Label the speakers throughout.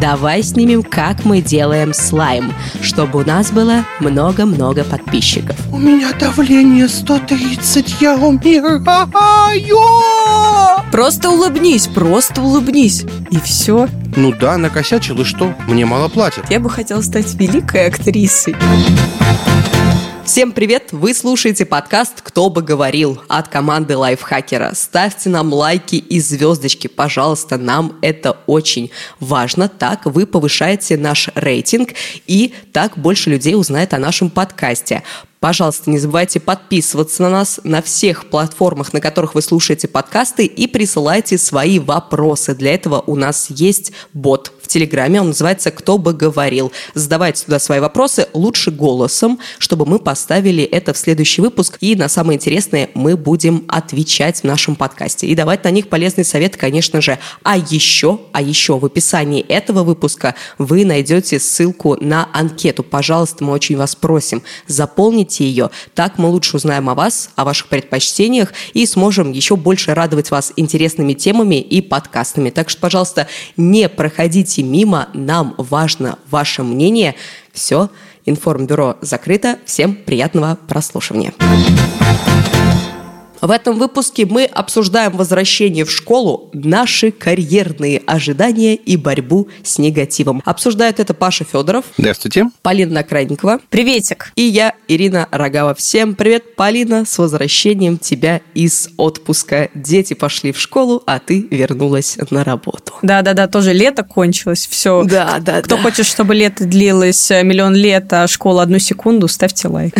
Speaker 1: Давай снимем, как мы делаем слайм, чтобы у нас было много-много подписчиков.
Speaker 2: У меня давление 130, я умираю!
Speaker 3: Просто улыбнись, просто улыбнись. И все.
Speaker 2: Ну да, накосячил, и что? Мне мало платят.
Speaker 3: Я бы хотела стать великой актрисой.
Speaker 1: Всем привет! Вы слушаете подкаст «Кто бы говорил» от команды Лайфхакера. Ставьте нам лайки и звездочки, пожалуйста, нам это очень важно. Так вы повышаете наш рейтинг и так больше людей узнает о нашем подкасте. Пожалуйста, не забывайте подписываться на нас на всех платформах, на которых вы слушаете подкасты, и присылайте свои вопросы. Для этого у нас есть бот в Телеграме, он называется «Кто бы говорил». Задавайте туда свои вопросы, лучше голосом, чтобы мы поставили это в следующий выпуск, и на самое интересное мы будем отвечать в нашем подкасте и давать на них полезные советы, конечно же. А еще, а еще в описании этого выпуска вы найдете ссылку на анкету. Пожалуйста, мы очень вас просим, заполнить заполните ее. Так мы лучше узнаем о вас, о ваших предпочтениях и сможем еще больше радовать вас интересными темами и подкастами. Так что, пожалуйста, не проходите мимо, нам важно ваше мнение. Все, информбюро закрыто. Всем приятного прослушивания. В этом выпуске мы обсуждаем возвращение в школу, наши карьерные ожидания и борьбу с негативом. Обсуждает это Паша Федоров.
Speaker 2: Здравствуйте.
Speaker 1: Полина Накрайникова.
Speaker 3: Приветик.
Speaker 1: И я, Ирина Рогава. Всем привет, Полина, с возвращением тебя из отпуска. Дети пошли в школу, а ты вернулась на работу.
Speaker 3: Да-да-да, тоже лето кончилось, все.
Speaker 1: Да, да,
Speaker 3: Кто
Speaker 1: да.
Speaker 3: хочет, чтобы лето длилось э, миллион лет, а школа одну секунду, ставьте лайк.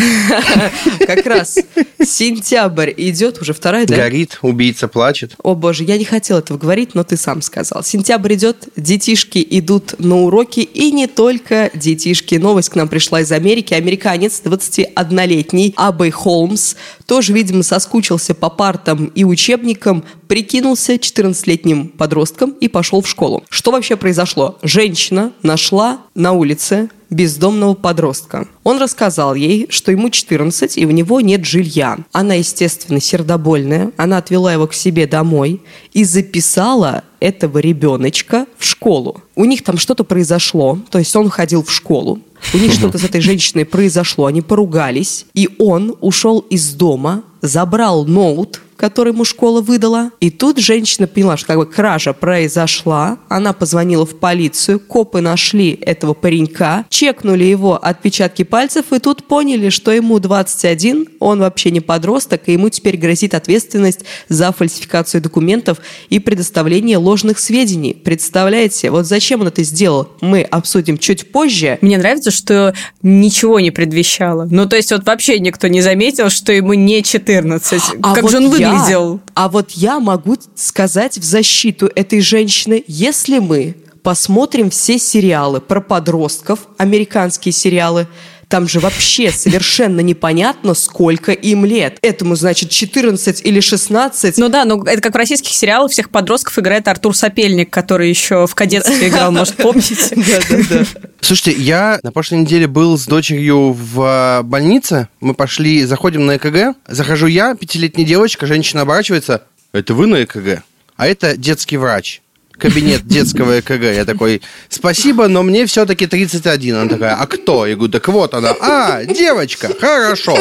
Speaker 1: Как раз сентябрь идет, уже вторая, да?
Speaker 2: Горит, убийца плачет.
Speaker 1: О боже, я не хотела этого говорить, но ты сам сказал. Сентябрь идет, детишки идут на уроки, и не только детишки. Новость к нам пришла из Америки. Американец, 21-летний Абэй Холмс, тоже, видимо, соскучился по партам и учебникам, прикинулся 14-летним подростком и пошел в школу. Что вообще произошло? Женщина нашла на улице бездомного подростка. Он рассказал ей, что ему 14 и у него нет жилья. Она, естественно, сердобольная. Она отвела его к себе домой и записала этого ребеночка в школу. У них там что-то произошло, то есть он ходил в школу. У них что-то с этой женщиной произошло, они поругались, и он ушел из дома, забрал ноут, который ему школа выдала. И тут женщина поняла, что как бы кража произошла. Она позвонила в полицию, копы нашли этого паренька, чекнули его отпечатки пальцев и тут поняли, что ему 21, он вообще не подросток, и ему теперь грозит ответственность за фальсификацию документов и предоставление ложных сведений. Представляете, вот зачем он это сделал, мы обсудим чуть позже.
Speaker 3: Мне нравится, что ничего не предвещало. Ну, то есть вот вообще никто не заметил, что ему не 14.
Speaker 1: А
Speaker 3: как
Speaker 1: вот
Speaker 3: же он
Speaker 1: я-
Speaker 3: выглядел?
Speaker 1: а вот я могу сказать в защиту этой женщины, если мы посмотрим все сериалы про подростков, американские сериалы, там же вообще совершенно непонятно, сколько им лет. Этому, значит, 14 или 16.
Speaker 3: Ну да, ну это как в российских сериалах всех подростков играет Артур Сапельник, который еще в кадетстве играл, может, помните?
Speaker 1: Да-да-да.
Speaker 2: Слушайте, я на прошлой неделе был с дочерью в э, больнице. Мы пошли, заходим на ЭКГ. Захожу я, пятилетняя девочка, женщина оборачивается. Это вы на ЭКГ? А это детский врач. Кабинет детского ЭКГ. Я такой, спасибо, но мне все-таки 31. Она такая, а кто? Я говорю, так вот она. А, девочка, хорошо.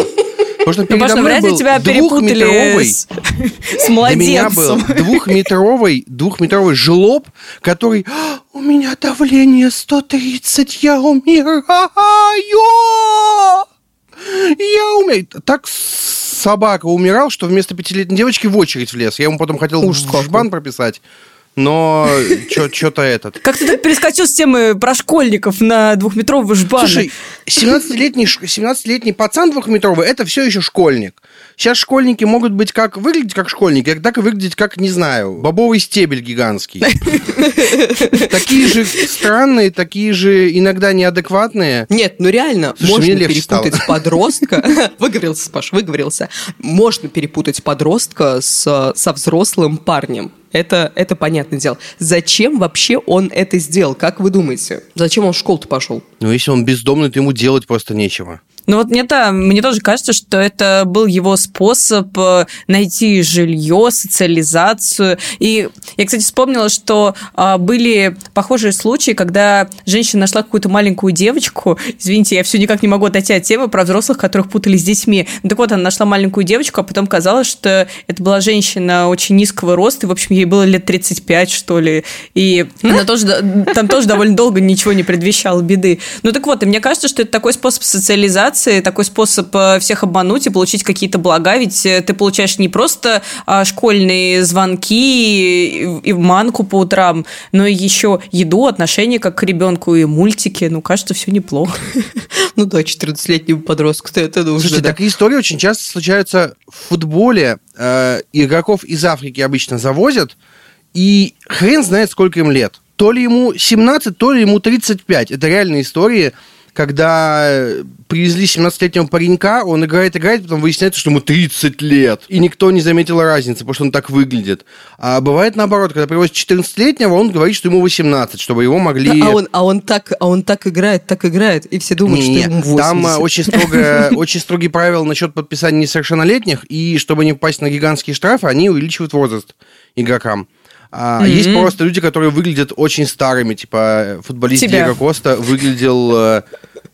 Speaker 2: Потому что
Speaker 3: Ну,
Speaker 2: передо мной был
Speaker 3: тебя
Speaker 2: двухметровый-
Speaker 3: с, с
Speaker 2: Для меня был
Speaker 3: младенцем.
Speaker 2: двухметровый, двухметровый жлоб, который «А, у меня давление 130, я умираю! Я умею. Так собака умирал, что вместо пятилетней девочки в очередь влез. Я ему потом хотел
Speaker 1: Ужас
Speaker 2: жбан прописать, но что-то этот.
Speaker 3: Как ты так перескочил с темы про школьников на двухметрового жбана?
Speaker 2: Слушай, 17-летний, ш- 17-летний пацан двухметровый, это все еще школьник. Сейчас школьники могут быть как выглядеть как школьники, так и выглядеть как, не знаю, бобовый стебель гигантский. Такие же странные, такие же иногда неадекватные.
Speaker 1: Нет, ну реально, можно перепутать подростка. Выговорился, Паш, выговорился. Можно перепутать подростка со взрослым парнем. Это, это понятное дело. Зачем вообще он это сделал? Как вы думаете? Зачем он в школу-то пошел?
Speaker 2: Ну, если он бездомный, то ему делать просто нечего.
Speaker 3: Ну вот мне-то, мне тоже кажется, что это был его способ э, найти жилье, социализацию. И я, кстати, вспомнила, что а, были похожие случаи, когда женщина нашла какую-то маленькую девочку. Извините, я все никак не могу отойти от темы про взрослых, которых путали с детьми. Ну, так вот, она нашла маленькую девочку, а потом казалось, что это была женщина очень низкого роста, и, в общем, ей было лет 35, что ли. И она тоже, там тоже довольно долго ничего не предвещало беды. Ну так вот, и мне кажется, что это такой способ социализации, такой способ э, всех обмануть и получить какие-то блага, ведь э, ты получаешь не просто а, школьные звонки и манку по утрам, но и еще еду, отношения как к ребенку и мультики. Ну, кажется, все неплохо.
Speaker 1: Ну да, 14-летнему подростку-то это нужно.
Speaker 2: Слушайте,
Speaker 1: да.
Speaker 2: такие истории очень часто случаются в футболе. Э, игроков из Африки обычно завозят, и хрен знает, сколько им лет. То ли ему 17, то ли ему 35. Это реальные истории, когда э, привезли 17-летнего паренька, он играет, играет, потом выясняется, что ему 30 лет. И никто не заметил разницы, потому что он так выглядит. А бывает наоборот, когда привозят 14-летнего, он говорит, что ему 18, чтобы его могли...
Speaker 1: А он, а он, так, а он так играет, так играет, и все думают,
Speaker 2: Не,
Speaker 1: что ему 80.
Speaker 2: Там э, очень, строго, очень строгие правила насчет подписания несовершеннолетних, и чтобы не попасть на гигантские штрафы, они увеличивают возраст игрокам. А
Speaker 3: Мгм.
Speaker 2: Есть просто люди, которые выглядят очень старыми, типа футболист
Speaker 3: Тебя.
Speaker 2: Диего Коста выглядел э,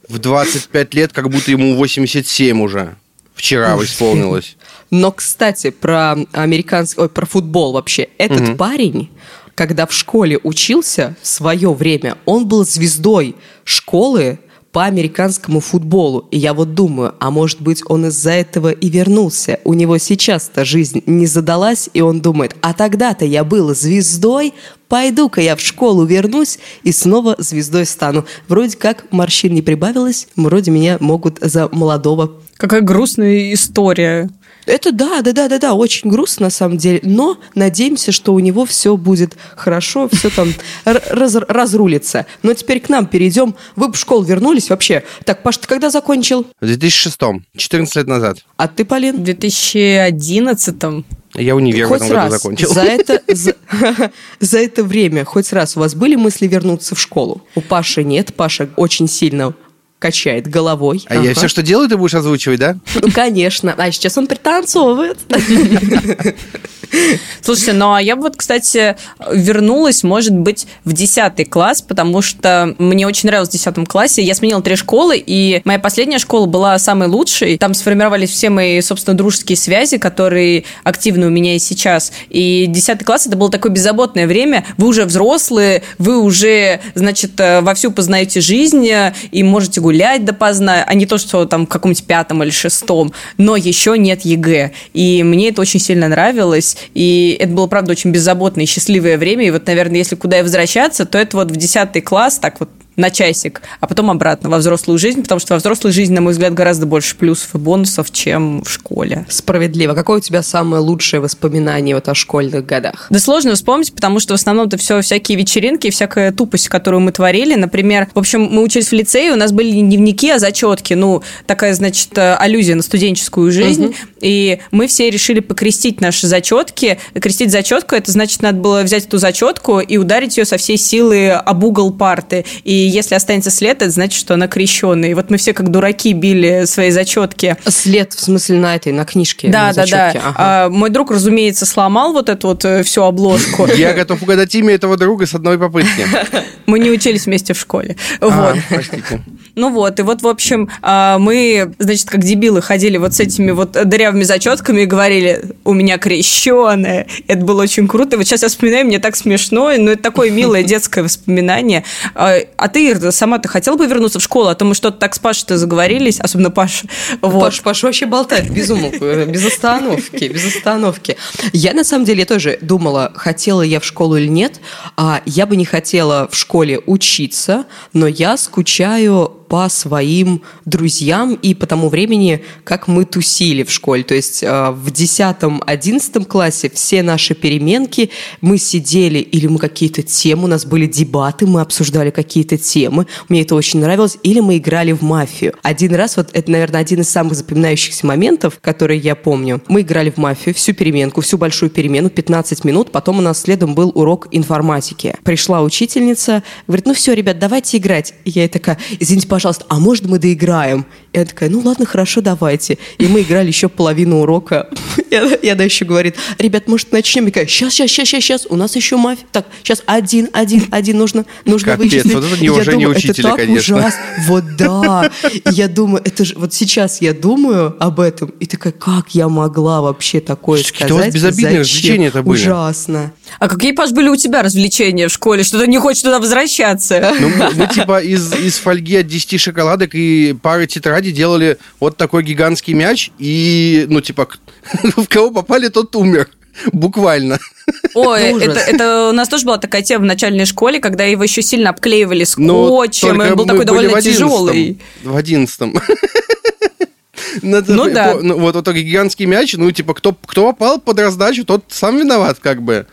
Speaker 2: в 25 лет, как будто ему 87 уже. Вчера исполнилось.
Speaker 1: Но, кстати, про американский, ой, про футбол вообще. Этот
Speaker 2: Мгм.
Speaker 1: парень, когда в школе учился в свое время, он был звездой школы по американскому футболу. И я вот думаю, а может быть он из-за этого и вернулся. У него сейчас-то жизнь не задалась, и он думает, а тогда-то я был звездой, пойду-ка я в школу вернусь и снова звездой стану. Вроде как морщин не прибавилось, вроде меня могут за молодого
Speaker 3: Какая грустная история.
Speaker 1: Это да, да, да, да, да, очень грустно на самом деле, но надеемся, что у него все будет хорошо, все там раз- разрулится. Но теперь к нам перейдем. Вы в школу вернулись вообще. Так, Паш, ты когда закончил?
Speaker 2: В 2006 14 лет назад.
Speaker 1: А ты,
Speaker 3: В
Speaker 1: Полин?
Speaker 3: 2011-м.
Speaker 2: Я универ в
Speaker 1: хоть
Speaker 2: этом году
Speaker 1: раз
Speaker 2: закончил.
Speaker 1: за это, за, за это время, хоть раз у вас были мысли вернуться в школу? У Паши нет, Паша очень сильно качает головой.
Speaker 2: А я
Speaker 1: Ага.
Speaker 2: все, что делаю, ты будешь озвучивать, да?
Speaker 1: Ну, конечно. А сейчас он пританцовывает.
Speaker 3: Слушайте, ну а я бы вот, кстати, вернулась, может быть, в 10 класс, потому что мне очень нравилось в 10 классе. Я сменила три школы, и моя последняя школа была самой лучшей. Там сформировались все мои, собственно, дружеские связи, которые активны у меня и сейчас. И 10 класс это было такое беззаботное время. Вы уже взрослые, вы уже, значит, э, вовсю познаете жизнь э, и можете гулять допоздна, а не то, что там в каком-нибудь пятом или шестом. Но еще нет ЕГЭ. И мне это очень сильно нравилось. И это было, правда, очень беззаботное и счастливое время. И вот, наверное, если куда и возвращаться, то это вот в 10 класс, так вот на часик, а потом обратно во взрослую жизнь, потому что во взрослой жизни, на мой взгляд, гораздо больше плюсов и бонусов, чем в школе.
Speaker 1: Справедливо. Какое у тебя самое лучшее воспоминание вот о школьных годах?
Speaker 3: Да сложно вспомнить, потому что в основном это все всякие вечеринки, всякая тупость, которую мы творили. Например, в общем, мы учились в лицее, у нас были не дневники, а зачетки. Ну, такая, значит, э, аллюзия на студенческую жизнь.
Speaker 1: Мгм.
Speaker 3: И мы все решили покрестить наши зачетки. Крестить зачетку, это значит, надо было взять эту зачетку и ударить ее со всей силы об угол парты. И если останется след, это значит, что она крещенная. И вот мы все как дураки били свои зачетки.
Speaker 1: След, в смысле, на этой, на книжке.
Speaker 3: Да,
Speaker 1: на
Speaker 3: да, да.
Speaker 1: Ага.
Speaker 3: А, мой друг, разумеется, сломал вот эту вот э, всю обложку.
Speaker 2: Я готов угадать имя этого друга с одной попытки.
Speaker 3: Мы не учились вместе в школе.
Speaker 2: А,
Speaker 3: Вот.
Speaker 2: простите.
Speaker 3: Ну вот, и вот, в общем, а, мы, значит, как дебилы ходили вот с этими вот дырявыми зачетками и говорили, у меня крещеная. Это было очень круто. И вот сейчас я вспоминаю, мне так смешно, но это такое милое детское воспоминание. А а ты, Ир, сама ты хотела бы вернуться в школу? А то мы что-то так с Пашей-то заговорились, особенно Паша. Вот.
Speaker 1: Паш, Паш вообще болтает без э, без остановки, без остановки. Я, на самом деле, тоже думала, хотела я в школу или нет. А я бы не хотела в школе учиться, но я скучаю по своим друзьям и по тому времени, как мы тусили в школе. То есть э, в 10-11 классе все наши переменки мы сидели, или мы какие-то темы, у нас были дебаты, мы обсуждали какие-то темы, мне это очень нравилось, или мы играли в мафию. Один раз, вот это, наверное, один из самых запоминающихся моментов, которые я помню. Мы играли в мафию всю переменку, всю большую перемену, 15 минут, потом у нас следом был урок информатики. Пришла учительница, говорит, ну все, ребят, давайте играть. И я такая, извините, пожалуйста, пожалуйста, а может мы доиграем? И она такая, ну ладно, хорошо, давайте. И мы играли еще половину урока. И она, и она еще говорит, ребят, может начнем? Я такая, сейчас, сейчас, сейчас, сейчас, сейчас, у нас еще мафия. Так, сейчас один, один, один, нужно, нужно
Speaker 2: Капец,
Speaker 1: вычислить.
Speaker 2: вот это
Speaker 1: думаю,
Speaker 2: учителя,
Speaker 1: это так
Speaker 2: конечно.
Speaker 1: ужасно. Вот да. И я думаю, это же, вот сейчас я думаю об этом, и такая, как я могла вообще такое
Speaker 2: Слушай, какие-то у вас
Speaker 1: сказать?
Speaker 2: безобидные
Speaker 1: Зачем?
Speaker 2: развлечения-то были.
Speaker 1: Ужасно.
Speaker 3: А какие, Паш, были у тебя развлечения в школе? Что ты не хочешь туда возвращаться?
Speaker 2: Ну, мы, мы типа из, из фольги от 10 шоколадок и пары тетради делали вот такой гигантский мяч, и, ну, типа, в кого попали, тот умер. Буквально.
Speaker 3: Ой, это, это у нас тоже была такая тема в начальной школе, когда его еще сильно обклеивали
Speaker 2: Но
Speaker 3: скотчем, и он был такой довольно
Speaker 2: в 11-м.
Speaker 3: тяжелый.
Speaker 2: В одиннадцатом. Надо-
Speaker 3: Ну да.
Speaker 2: по- ну, Вот вот такой гигантский мяч, ну, типа, кто, кто попал под раздачу, тот сам виноват, как бы.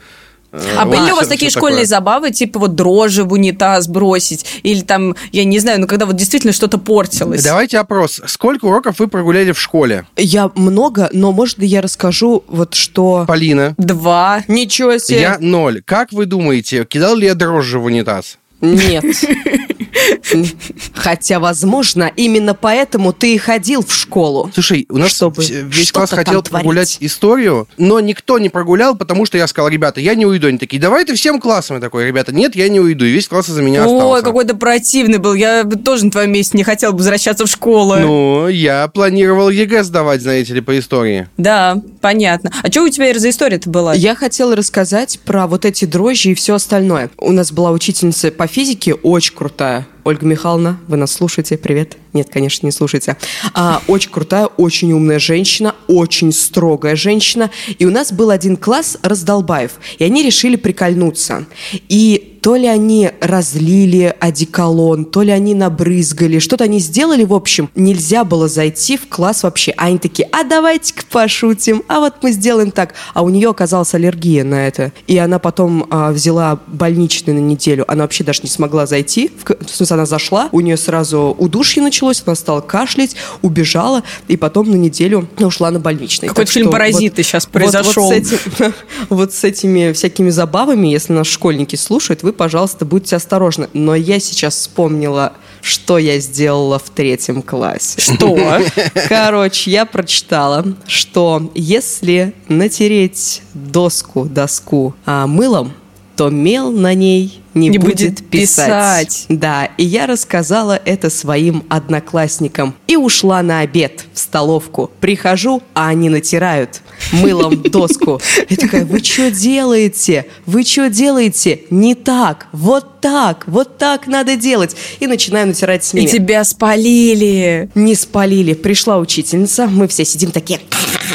Speaker 3: А были у вас такие школьные
Speaker 2: такое.
Speaker 3: забавы, типа вот дрожжи в унитаз бросить, или там, я не знаю, ну когда вот действительно что-то портилось?
Speaker 2: Давайте опрос. Сколько уроков вы прогуляли в школе?
Speaker 1: Я много, но может ли я расскажу вот что...
Speaker 2: Полина.
Speaker 3: Два.
Speaker 1: Ничего себе.
Speaker 2: Я ноль. Как вы думаете, кидал ли я дрожжи в унитаз?
Speaker 1: Нет. Хотя, возможно, именно поэтому ты и ходил в школу.
Speaker 2: Слушай, у нас
Speaker 1: Чтобы
Speaker 2: весь класс хотел прогулять историю, но никто не прогулял, потому что я сказал, ребята, я не уйду. Они такие, давай ты всем классом. Я такой, ребята, нет, я не уйду. И весь класс из-за меня
Speaker 3: Ой,
Speaker 2: остался.
Speaker 3: какой-то противный был. Я бы тоже на твоем месте не хотел бы возвращаться в школу.
Speaker 2: Ну, я планировал ЕГЭ сдавать, знаете ли, по истории.
Speaker 3: Да, понятно. А что у тебя за история-то была?
Speaker 1: Я хотела рассказать про вот эти дрожжи и все остальное. У нас была учительница по физике очень крутая. Ольга Михайловна, вы нас слушаете? Привет. Нет, конечно, не слушайте. А, очень крутая, очень умная женщина, очень строгая женщина. И у нас был один класс раздолбаев, и они решили прикольнуться. И то ли они разлили одеколон, то ли они набрызгали, что-то они сделали, в общем, нельзя было зайти в класс вообще. А они такие, а давайте-ка пошутим, а вот мы сделаем так. А у нее оказалась аллергия на это. И она потом а, взяла больничный на неделю. Она вообще даже не смогла зайти. В, смысле, она зашла, у нее сразу удушье началось, она стала кашлять, убежала, и потом на неделю ушла на больничный.
Speaker 3: Какой-то
Speaker 1: Так
Speaker 3: фильм «Паразиты»
Speaker 1: вот-
Speaker 3: произошел.
Speaker 1: Вот, с этим- вот с этими всякими забавами, если нас школьники слушают, вы, пожалуйста, будьте осторожны. Но я сейчас вспомнила, что я сделала в третьем классе.
Speaker 3: Что?
Speaker 1: Короче, я прочитала, что если натереть доску, доску а, мылом, то мел на ней не,
Speaker 3: Не
Speaker 1: будет,
Speaker 3: будет
Speaker 1: писать.
Speaker 3: писать.
Speaker 1: Да, и я рассказала это своим одноклассникам. И ушла на обед в столовку. Прихожу, а они натирают мылом доску. Я такая, вы что делаете? Вы что делаете? Не так, вот так, вот так надо делать. И начинаю натирать с
Speaker 3: И
Speaker 1: ними.
Speaker 3: тебя спалили.
Speaker 1: Не спалили. Пришла учительница, мы все сидим такие,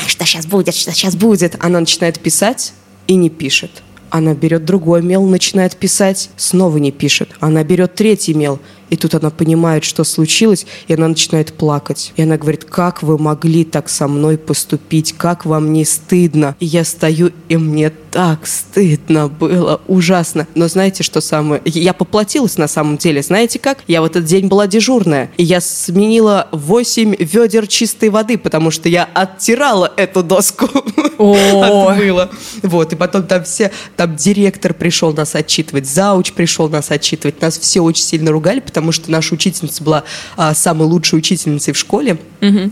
Speaker 1: что сейчас будет, что сейчас будет. Она начинает писать и не пишет. Она берет другой мел, начинает писать, снова не пишет. Она берет третий мел, и тут она понимает, что случилось, и она начинает плакать. И она говорит, как вы могли так со мной поступить, как вам не стыдно? И я стою, и мне так стыдно было, ужасно. Но знаете, что самое? Я поплатилась на самом деле. Знаете как? Я в этот день была дежурная, и я сменила 8 ведер чистой воды, потому что я оттирала эту доску.
Speaker 3: О.
Speaker 1: Отмыла. Вот, и потом там все, там директор пришел нас отчитывать, зауч пришел нас отчитывать. Нас все очень сильно ругали, потому что наша учительница была а, самой лучшей учительницей в школе.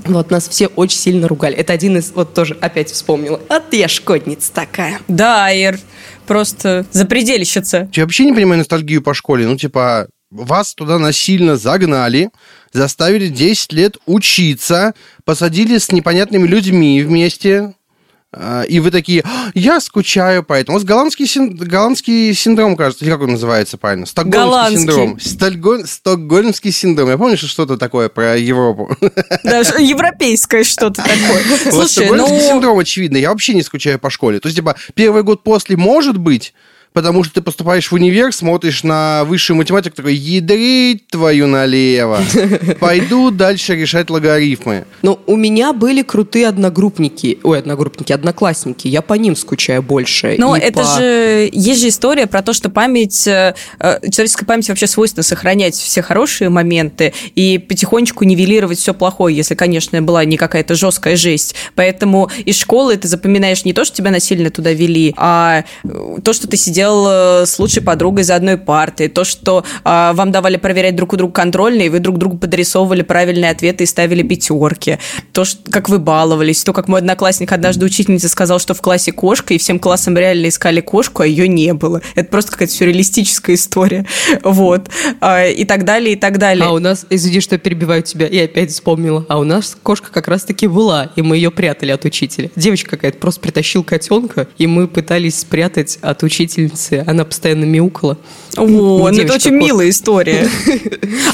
Speaker 1: Вот, нас все очень сильно ругали. Это один из, вот тоже опять вспомнила. А я шкодница такая.
Speaker 3: Да, Ир, просто запределищица.
Speaker 2: Я вообще не понимаю ностальгию по школе. Ну, типа, вас туда насильно загнали, заставили 10 лет учиться, посадили с непонятными людьми вместе, и вы такие, «А, я скучаю по этому. У вас голландский, син- голландский синдром, кажется, или как он называется правильно? Стокгольмский
Speaker 3: Голландский.
Speaker 2: синдром. Стокгольм- Стокгольмский синдром. Я помню, что что-то такое про Европу.
Speaker 3: Даже европейское что-то такое. Слушай,
Speaker 2: стокгольмский
Speaker 3: ну...
Speaker 2: синдром, очевидно. Я вообще не скучаю по школе. То есть, типа, первый год после может быть, потому что ты поступаешь в универ, смотришь на высшую математику, такой, ядрить твою налево. Пойду дальше решать логарифмы.
Speaker 1: Но у меня были крутые одногруппники, ой, одногруппники, одноклассники. Я по ним скучаю больше.
Speaker 3: Но это
Speaker 1: по-
Speaker 3: же есть же история про то, что память, э, э, человеческой памяти вообще свойственно сохранять все хорошие моменты и потихонечку нивелировать все плохое, если, конечно, была не какая-то жесткая жесть. Поэтому из школы ты запоминаешь не то, что тебя насильно туда вели, а э, то, что ты сидел сидел э, с лучшей подругой за одной партой, то, что э, вам давали проверять друг у друга контрольные, и вы друг другу подрисовывали правильные ответы и ставили пятерки, то, что, как вы баловались, то, как мой одноклассник однажды учительница сказал, что в классе кошка, и всем классом реально искали кошку, а ее не было. Это просто какая-то сюрреалистическая история. Вот. А, и так далее, и так далее.
Speaker 1: А у нас, извини, что перебиваю тебя, я опять вспомнила, а у нас кошка как раз-таки была, и мы ее прятали от учителя. Девочка какая-то просто притащил котенка, и мы пытались спрятать от учительницы. Она постоянно мяукала.
Speaker 3: О, ну, это очень милая история.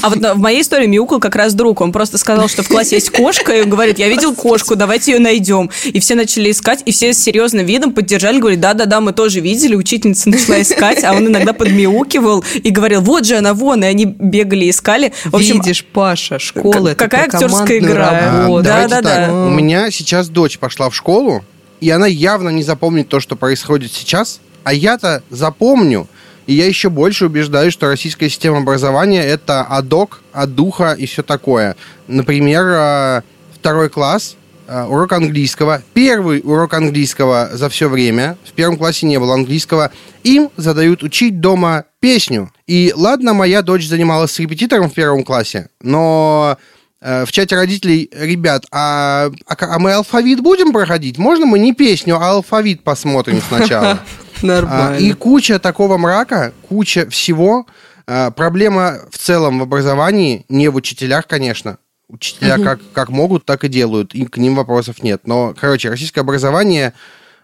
Speaker 3: А вот в моей истории мяукал как раз друг. Он просто сказал, что в классе есть кошка, и говорит, я видел кошку, давайте ее найдем. И все начали искать, и все с серьезным видом поддержали, говорят, да-да-да, мы тоже видели. Учительница начала искать, а он иногда подмяукивал и говорил, вот же она, вон, и они бегали, искали.
Speaker 1: В общем, Видишь, Паша, школа,
Speaker 3: Какая актерская игра.
Speaker 2: А, да, да, да. У меня сейчас дочь пошла в школу, и она явно не запомнит то, что происходит сейчас, а я-то запомню, и я еще больше убеждаюсь, что российская система образования это адок, адуха и все такое. Например, э, второй класс, э, урок английского, первый урок английского за все время, в первом классе не было английского, им задают учить дома песню. И ладно, моя дочь занималась с репетитором в первом классе, но Э, в чате родителей, ребят, а, а, а мы алфавит будем проходить? Можно мы не песню, а алфавит посмотрим сначала?
Speaker 1: Нормально.
Speaker 2: И куча такого мрака, куча всего. А, проблема в целом в образовании, не в учителях, конечно. Учителя угу. как, как могут, так и делают, и к ним вопросов нет. Но, короче, российское образование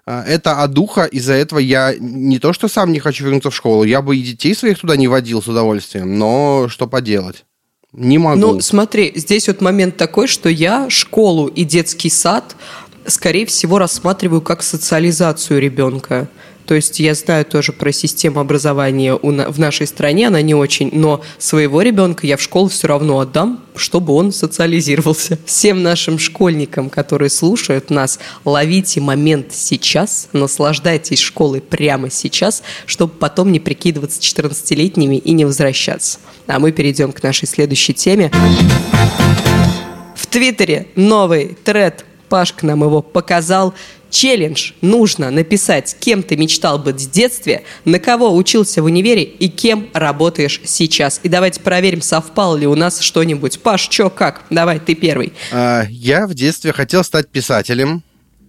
Speaker 2: а, это одуха, из-за этого я не то, что сам не хочу вернуться в школу, я бы и детей своих туда не водил с удовольствием, но что поделать. Не могу.
Speaker 1: Ну, смотри, здесь вот момент такой, что я школу и детский сад, скорее всего, рассматриваю как социализацию ребенка. То есть я знаю тоже про систему образования в нашей стране, она не очень, но своего ребенка я в школу все равно отдам, чтобы он социализировался. Всем нашим школьникам, которые слушают нас, ловите момент сейчас, наслаждайтесь школой прямо сейчас, чтобы потом не прикидываться 14-летними и не возвращаться. А мы перейдем к нашей следующей теме. В Твиттере новый тред Пашка нам его показал. Челлендж нужно написать, кем ты мечтал быть в детстве, на кого учился в универе и кем работаешь сейчас. И давайте проверим, совпало ли у нас что-нибудь. Паш, чё, как? Давай, ты первый.
Speaker 2: А, я в детстве хотел стать писателем.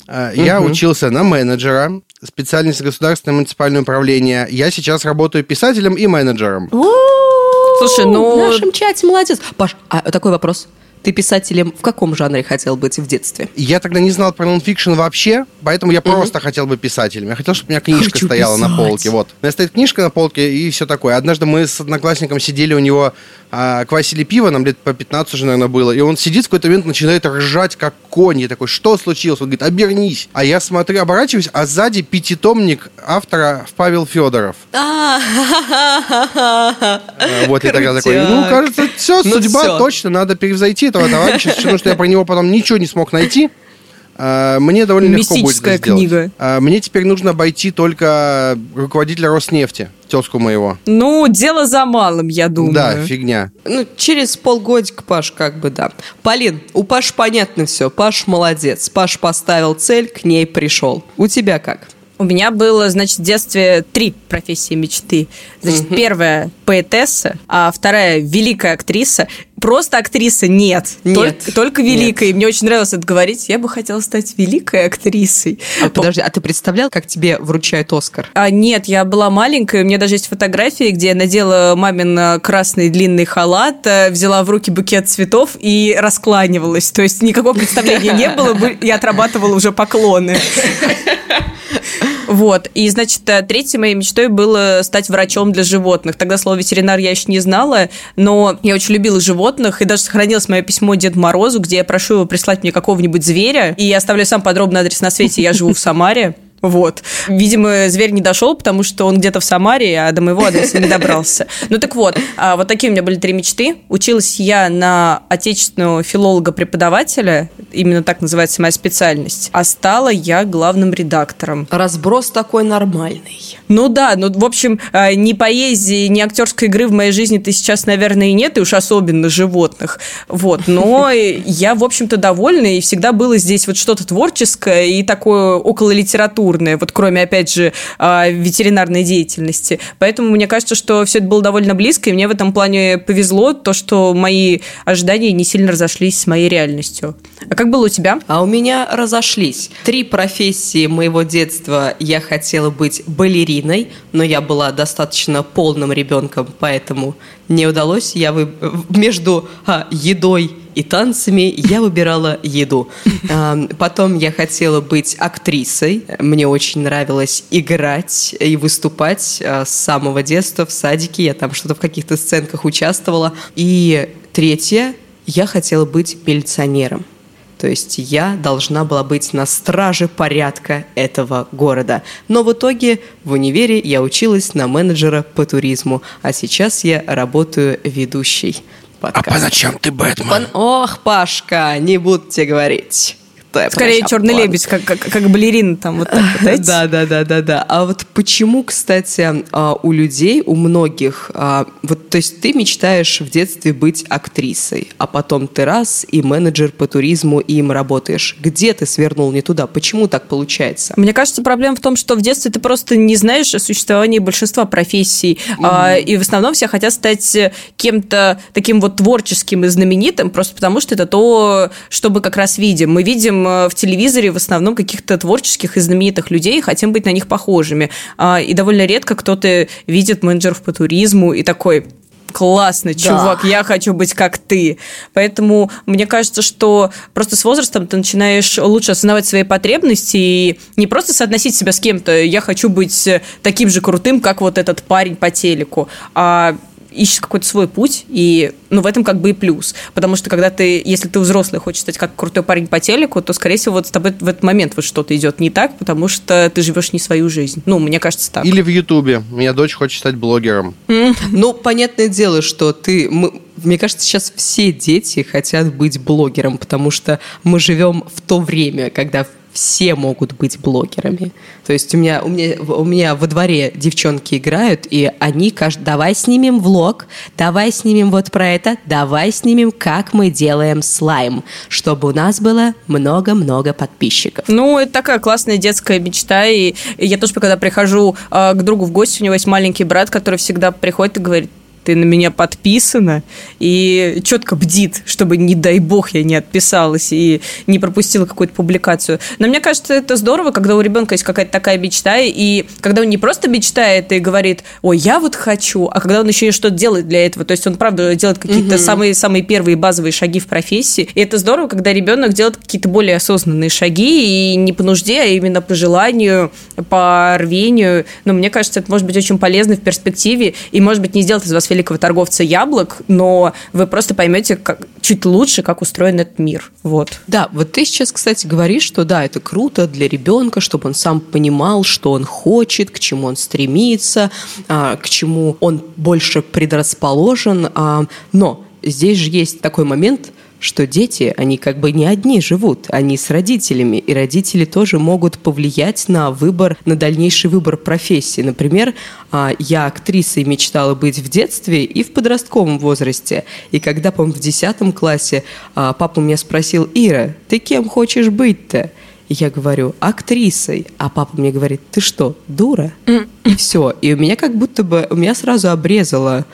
Speaker 2: А, я угу. учился на менеджера, специальность государственное муниципальное управление. Я сейчас работаю писателем и менеджером.
Speaker 1: Слушай, ну... В нашем чате молодец. Паш, а такой вопрос. Ты писателем в каком жанре хотел быть в детстве?
Speaker 2: Я тогда не знал про нонфикшн вообще, поэтому я просто хотел быть писателем. Я хотел, чтобы у меня книжка Хочу стояла писать. на полке. Вот. У меня стоит книжка на полке и все такое. Однажды мы с одноклассником сидели у него а, квасили пиво, нам лет по 15 уже, наверное, было, и он сидит в какой-то момент, начинает ржать, как конь. Я такой, что случилось? Он говорит, обернись. А я смотрю, оборачиваюсь, а сзади пятитомник автора Павел Федоров. А, вот я тогда такой, ну, кажется, все, ну судьба точно, надо перевзойти этого товарища, потому что я про него потом ничего не смог найти. А, мне довольно легко будет это книга. А, мне теперь нужно обойти только руководителя Роснефти, тезку моего.
Speaker 3: Ну, дело за малым, я думаю.
Speaker 2: Да, фигня.
Speaker 1: Ну, через полгодика, Паш, как бы, да. Полин, у Паш понятно все. Паш молодец. Паш поставил цель, к ней пришел. У тебя как?
Speaker 3: У меня было, значит, в детстве три профессии мечты. Значит, угу. первая поэтесса, а вторая великая актриса. Просто актриса нет. Нет. Только, только великая. Нет. И мне очень нравилось это говорить. Я бы хотела стать великой актрисой.
Speaker 1: А, подожди, а ты представлял, как тебе вручают Оскар?
Speaker 3: А, нет, я была маленькая. У меня даже есть фотографии, где я надела мамин красный длинный халат, э, взяла в руки букет цветов и раскланивалась. То есть никакого представления не было. Я отрабатывала уже поклоны. Вот. И, значит, э, третьей моей мечтой было стать врачом для животных. Тогда слово ветеринар я еще не знала, но я очень любила животных, и даже сохранилось мое письмо Деду Морозу, где я прошу его прислать мне какого-нибудь зверя, и я оставляю сам подробный адрес на свете, я живу в Самаре. Вот. Видимо, зверь не дошел, потому что он где-то в Самаре, а до моего адреса не добрался. Ну так вот, а вот такие у меня были три мечты. Училась я на отечественного филолога-преподавателя, именно так называется моя специальность, а стала я главным редактором.
Speaker 1: Разброс такой нормальный.
Speaker 3: Ну да, ну в общем, а, ни поэзии, ни актерской игры в моей жизни-то сейчас, наверное, и нет, и уж особенно животных. Вот, но я, в общем-то, довольна, и всегда было здесь вот что-то творческое и такое около литературы бурное, вот кроме, опять же, а, ветеринарной деятельности. Поэтому мне кажется, что все это было довольно близко, и мне в этом плане повезло, то, что мои ожидания не сильно разошлись с моей реальностью. А как было у тебя?
Speaker 1: А у меня разошлись. Три профессии моего детства я хотела быть балериной, но я была достаточно полным ребенком, поэтому не удалось. Я вы... между а, едой и танцами я выбирала еду. Потом я хотела быть актрисой. Мне очень нравилось играть и выступать а, с самого детства в садике. Я там что-то в каких-то сценках участвовала. И третье, я хотела быть милиционером. То есть я должна была быть на страже порядка этого города. Но в итоге в универе я училась на менеджера по туризму, а сейчас я работаю ведущей подкаста.
Speaker 2: А по ночам ты Бэтмен.
Speaker 1: Ох, Пашка, не буду тебе говорить
Speaker 3: что Скорее черный план. лебедь, как, как, как балерин там вот так
Speaker 1: вот, Да, да, да, да, да. А вот почему, кстати, а, у людей, у многих, а, вот, то есть ты мечтаешь в детстве быть актрисой, а потом ты раз и менеджер по туризму, и им работаешь. Где ты свернул не туда? Почему так получается?
Speaker 3: Мне кажется, проблема в том, что в детстве ты просто не знаешь о существовании большинства профессий, mm-hmm. и в основном все хотят стать кем-то таким вот творческим и знаменитым, просто потому что это то, что мы как раз видим. Мы видим Э, в телевизоре в основном каких-то творческих и знаменитых людей, хотим быть на них похожими. А, и довольно редко кто-то видит менеджеров по туризму и такой, классно, да. чувак, я хочу быть как ты. Поэтому мне кажется, что просто с возрастом ты начинаешь лучше осознавать свои потребности и не просто соотносить себя с кем-то, я хочу быть таким же крутым, как вот этот парень по телеку, а ищешь какой-то свой путь, и ну, в этом как бы и плюс. Потому что когда ты, если ты взрослый, хочешь стать как крутой парень по телеку, то, скорее всего, вот с тобой в этот момент вот что-то идет не так, потому что ты живешь не свою жизнь. Ну, мне кажется, так.
Speaker 2: Или в Ютубе. У меня дочь хочет стать блогером.
Speaker 1: Ну, понятное дело, что ты... Мне кажется, сейчас все дети хотят быть блогером, потому что мы живем в то время, когда все могут быть блогерами. То есть у меня, у меня, у меня во дворе девчонки играют, и они каждый, давай снимем влог, давай снимем вот про это, давай снимем, как мы делаем слайм, чтобы у нас было много-много подписчиков.
Speaker 3: Ну, это такая классная детская мечта, и я тоже, когда прихожу э, к другу в гости, у него есть маленький брат, который всегда приходит и говорит, ты на меня подписана, и четко бдит, чтобы, не дай бог, я не отписалась и не пропустила какую-то публикацию. Но мне кажется, это здорово, когда у ребенка есть какая-то такая мечта, и когда он не просто мечтает и говорит, ой, я вот хочу, а когда он еще и что-то делает для этого, то есть он, правда, делает какие-то самые-самые первые базовые шаги в профессии, и это здорово, когда ребенок делает какие-то более осознанные шаги, и не по нужде, а именно по желанию, по рвению. Но мне кажется, это может быть очень полезно в перспективе, и, может быть, не сделать из вас великого торговца яблок, но вы просто поймете как, чуть лучше, как устроен этот мир. Вот.
Speaker 1: Да, вот ты сейчас, кстати, говоришь, что да, это круто для ребенка, чтобы он сам понимал, что он хочет, к чему он стремится, а, к чему он больше предрасположен. А, но здесь же есть такой момент, что дети, они как бы не одни живут, они с родителями, и родители тоже могут повлиять на выбор, на дальнейший выбор профессии. Например, а, я актрисой мечтала быть в детстве и в подростковом возрасте. И когда, по-моему, в 10 классе а, папа меня спросил, Ира, ты кем хочешь быть-то? Я говорю, актрисой. А папа мне говорит, ты что, дура? И все. И у меня как будто бы, у меня сразу обрезало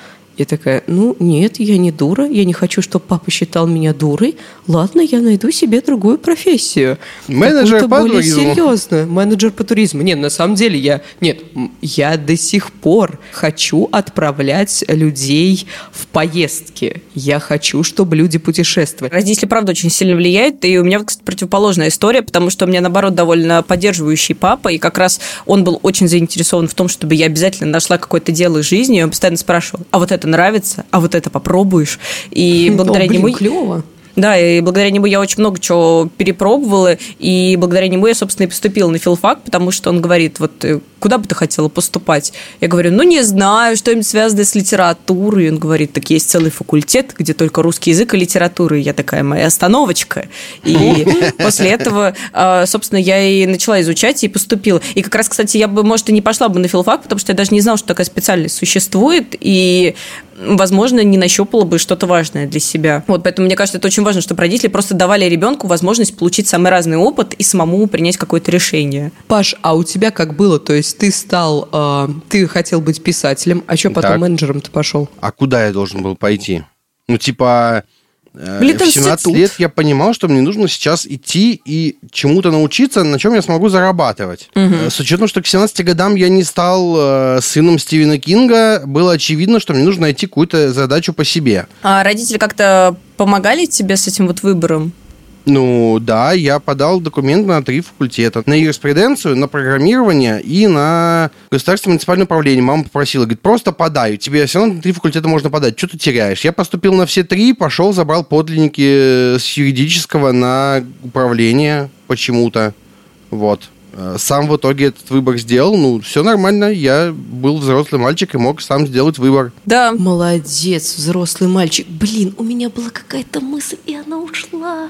Speaker 1: я такая, ну нет, я не дура, я не хочу, чтобы папа считал меня дурой. Ладно, я найду себе другую профессию.
Speaker 2: Менеджер по
Speaker 1: более
Speaker 2: туризму.
Speaker 1: серьезно. Менеджер по туризму. Нет, на самом деле я... Нет, я до сих пор хочу отправлять людей в поездки. Я хочу, чтобы люди путешествовали.
Speaker 3: Родители, правда, очень сильно влияют. И у меня, кстати, противоположная история, потому что у меня, наоборот, довольно поддерживающий папа. И как раз он был очень заинтересован в том, чтобы я обязательно нашла какое-то дело жизни. И он постоянно спрашивал, а вот это нравится, а вот это попробуешь. И благодаря О, блин, нему...
Speaker 1: клево.
Speaker 3: Да, и благодаря нему я очень много чего перепробовала, и благодаря нему я, собственно, и поступила на филфак, потому что он говорит, вот э, куда бы ты хотела поступать? Я говорю, ну, не знаю, что-нибудь связанное с литературой. И он говорит, так есть целый факультет, где только русский язык и литература. И я такая, моя остановочка. И после этого, а, собственно, я и начала изучать и поступила. И как раз, кстати, я бы, может, и не пошла бы на филфак, потому что я даже не знала, что такая специальность существует. И возможно, не нащупала бы что-то важное для себя. Вот, поэтому мне кажется, это очень важно, чтобы родители просто давали ребенку возможность получить самый разный опыт и самому принять какое-то решение.
Speaker 1: Паш, а у тебя как было? То есть ты стал, э, ты хотел быть писателем, а что потом
Speaker 2: Так.
Speaker 1: менеджером ты пошел?
Speaker 2: А куда я должен был пойти? Ну, типа, э,
Speaker 3: Блин,
Speaker 2: в 17
Speaker 3: институт.
Speaker 2: лет я понимал, что мне нужно сейчас идти и чему-то научиться, на чем я смогу зарабатывать. Э, С учетом, что к 17 годам я не стал э, сыном Стивена Кинга, было очевидно, что мне нужно найти какую-то задачу по себе.
Speaker 3: А родители как-то помогали тебе с этим вот выбором?
Speaker 2: Ну, да, я подал документ на три факультета. На юриспруденцию, на программирование и на государственное муниципальное управление. Мама попросила, говорит, просто подай. Тебе все равно на три факультета можно подать. Что ты теряешь? Я поступил на все три, пошел, забрал подлинники с юридического на управление почему-то. Вот. Э, Сам в итоге этот выбор сделал. Ну, все нормально. Я был взрослый мальчик и мог сам сделать выбор.
Speaker 3: Да.
Speaker 1: Молодец, взрослый мальчик. Блин, у меня была какая-то мысль, и она ушла.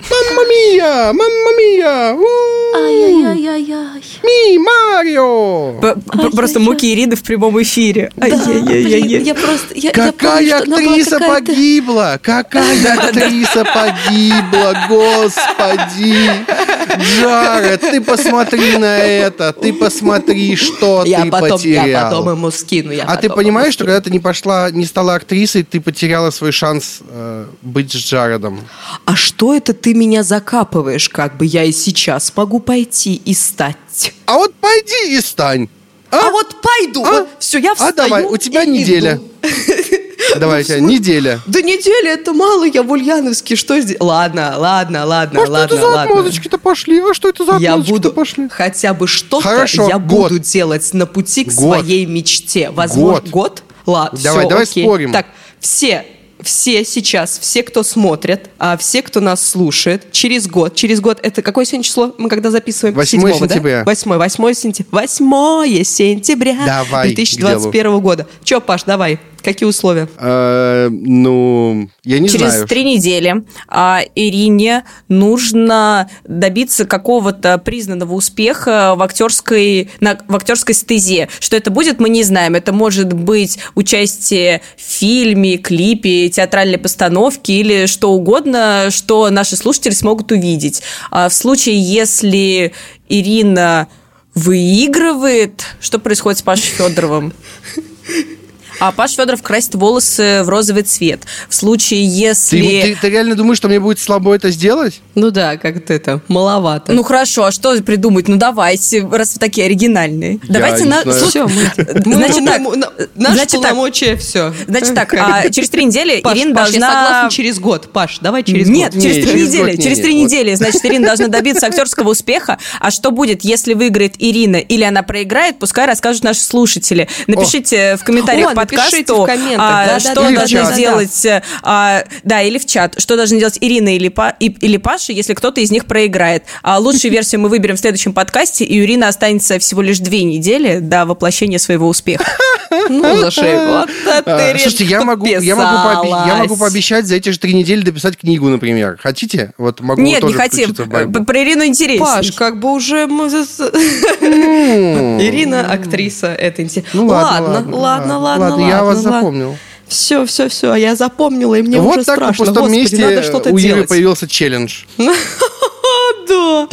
Speaker 2: Мамма мия! Мамма мия! У,
Speaker 1: Ай-яй-яй-яй-яй.
Speaker 2: Ми, Марио!
Speaker 3: Просто муки Ирины в прямом эфире.
Speaker 1: Я просто...
Speaker 2: Какая актриса погибла? Какая актриса погибла? Господи! Джаред, ты посмотри на это. Ты посмотри, что ты потерял.
Speaker 1: я потом ему скину. я
Speaker 2: а ты понимаешь, что когда ты не пошла, не стала актрисой, ты потеряла свой шанс э, быть с Джаредом?
Speaker 1: А что это ты меня закапываешь, как бы я и сейчас могу пойти и стать?
Speaker 2: А вот пойди и стань.
Speaker 1: А, вот пойду.
Speaker 2: А?
Speaker 1: Все, я
Speaker 2: А
Speaker 1: встаю
Speaker 2: давай, у тебя неделя.
Speaker 1: иду.
Speaker 2: Давай, у тебя неделя.
Speaker 1: Да неделя это мало, я в Ульяновске, что здесь? Ладно, ладно, ладно,
Speaker 2: А что
Speaker 1: ладно,
Speaker 2: это за отмазочки-то пошли? А что это за
Speaker 1: Я буду
Speaker 2: пошли?
Speaker 1: хотя бы что-то я
Speaker 2: год.
Speaker 1: буду делать на пути к
Speaker 2: Год.
Speaker 1: своей мечте. Возможно,
Speaker 2: Год.
Speaker 1: год? Ладно,
Speaker 2: Давай, давай
Speaker 1: окей.
Speaker 2: спорим.
Speaker 1: Так, все, все сейчас, все, кто смотрит, а все, кто нас слушает, через год, через год, это какое сегодня число? Мы когда записываем?
Speaker 2: Восьмое
Speaker 1: Седьмого, да?
Speaker 2: сентября.
Speaker 1: Восьмое, восьмое сентября. Восьмое сентября
Speaker 2: Давай,
Speaker 1: 2021 года. Че, Паш, давай, какие условия?
Speaker 2: Э, ну, я не
Speaker 3: Через
Speaker 2: знаю.
Speaker 3: три недели а, Ирине нужно добиться какого-то признанного успеха в актерской, на, в актерской стезе. Что это будет, мы не знаем. Это может быть участие в фильме, клипе, театральной постановке или что угодно, что наши слушатели смогут увидеть. А в случае, если Ирина выигрывает, что происходит с Пашей Федоровым? А Паш Федоров красит волосы в розовый цвет. В случае,
Speaker 2: Ты,
Speaker 3: если...
Speaker 2: ты- ты реально думаешь, что мне будет слабо это сделать?
Speaker 1: Ну да, как-то это, маловато.
Speaker 3: Ну хорошо, а что придумать? Ну давайте, раз вы такие оригинальные. давайте
Speaker 2: не
Speaker 3: на...
Speaker 1: Все, мы,
Speaker 3: Значит так.
Speaker 1: наши полномочия, все.
Speaker 3: Значит так, а через три недели Ирина
Speaker 1: я
Speaker 3: должна...
Speaker 1: согласна через год. Паш, давай через
Speaker 3: Нет,
Speaker 1: год.
Speaker 3: через
Speaker 2: Не,
Speaker 3: три
Speaker 2: через
Speaker 3: недели. через три недели, значит, Ирина должна добиться актерского успеха. А что будет, если выиграет Ирина или она проиграет, пускай расскажут наши слушатели. Напишите в комментариях
Speaker 1: напишите
Speaker 3: подкасту,
Speaker 1: в комментах.
Speaker 3: а,
Speaker 1: Да-да-да,
Speaker 3: что
Speaker 2: в
Speaker 3: должны
Speaker 2: чат.
Speaker 3: сделать, а, да, или в чат, что должны делать Ирина или, Па- и- или Паша, если кто-то из них проиграет. А лучшую версию мы выберем в следующем подкасте, и у Ирины останется всего лишь две недели до воплощения своего успеха.
Speaker 1: Ну, слушай, вот это
Speaker 2: А,
Speaker 1: ты
Speaker 2: Слушайте, я могу, я, могу я могу пообещать за эти же три недели дописать книгу, например. Хотите? Вот могу
Speaker 3: Нет, не хотим.
Speaker 2: в.
Speaker 3: П- Про Ирину интереснее.
Speaker 1: Паш, как бы уже за- Ирина, актриса, это интересно.
Speaker 2: Ну ладно,
Speaker 1: ладно, ладно, ладно,
Speaker 2: я вас запомнил.
Speaker 1: Все, все, все, я запомнила, и мне
Speaker 2: вот
Speaker 1: уже
Speaker 2: так
Speaker 1: страшно.
Speaker 2: на пустом
Speaker 1: Господи,
Speaker 2: месте
Speaker 1: надо что-то
Speaker 2: у Иры появился челлендж.
Speaker 1: Да.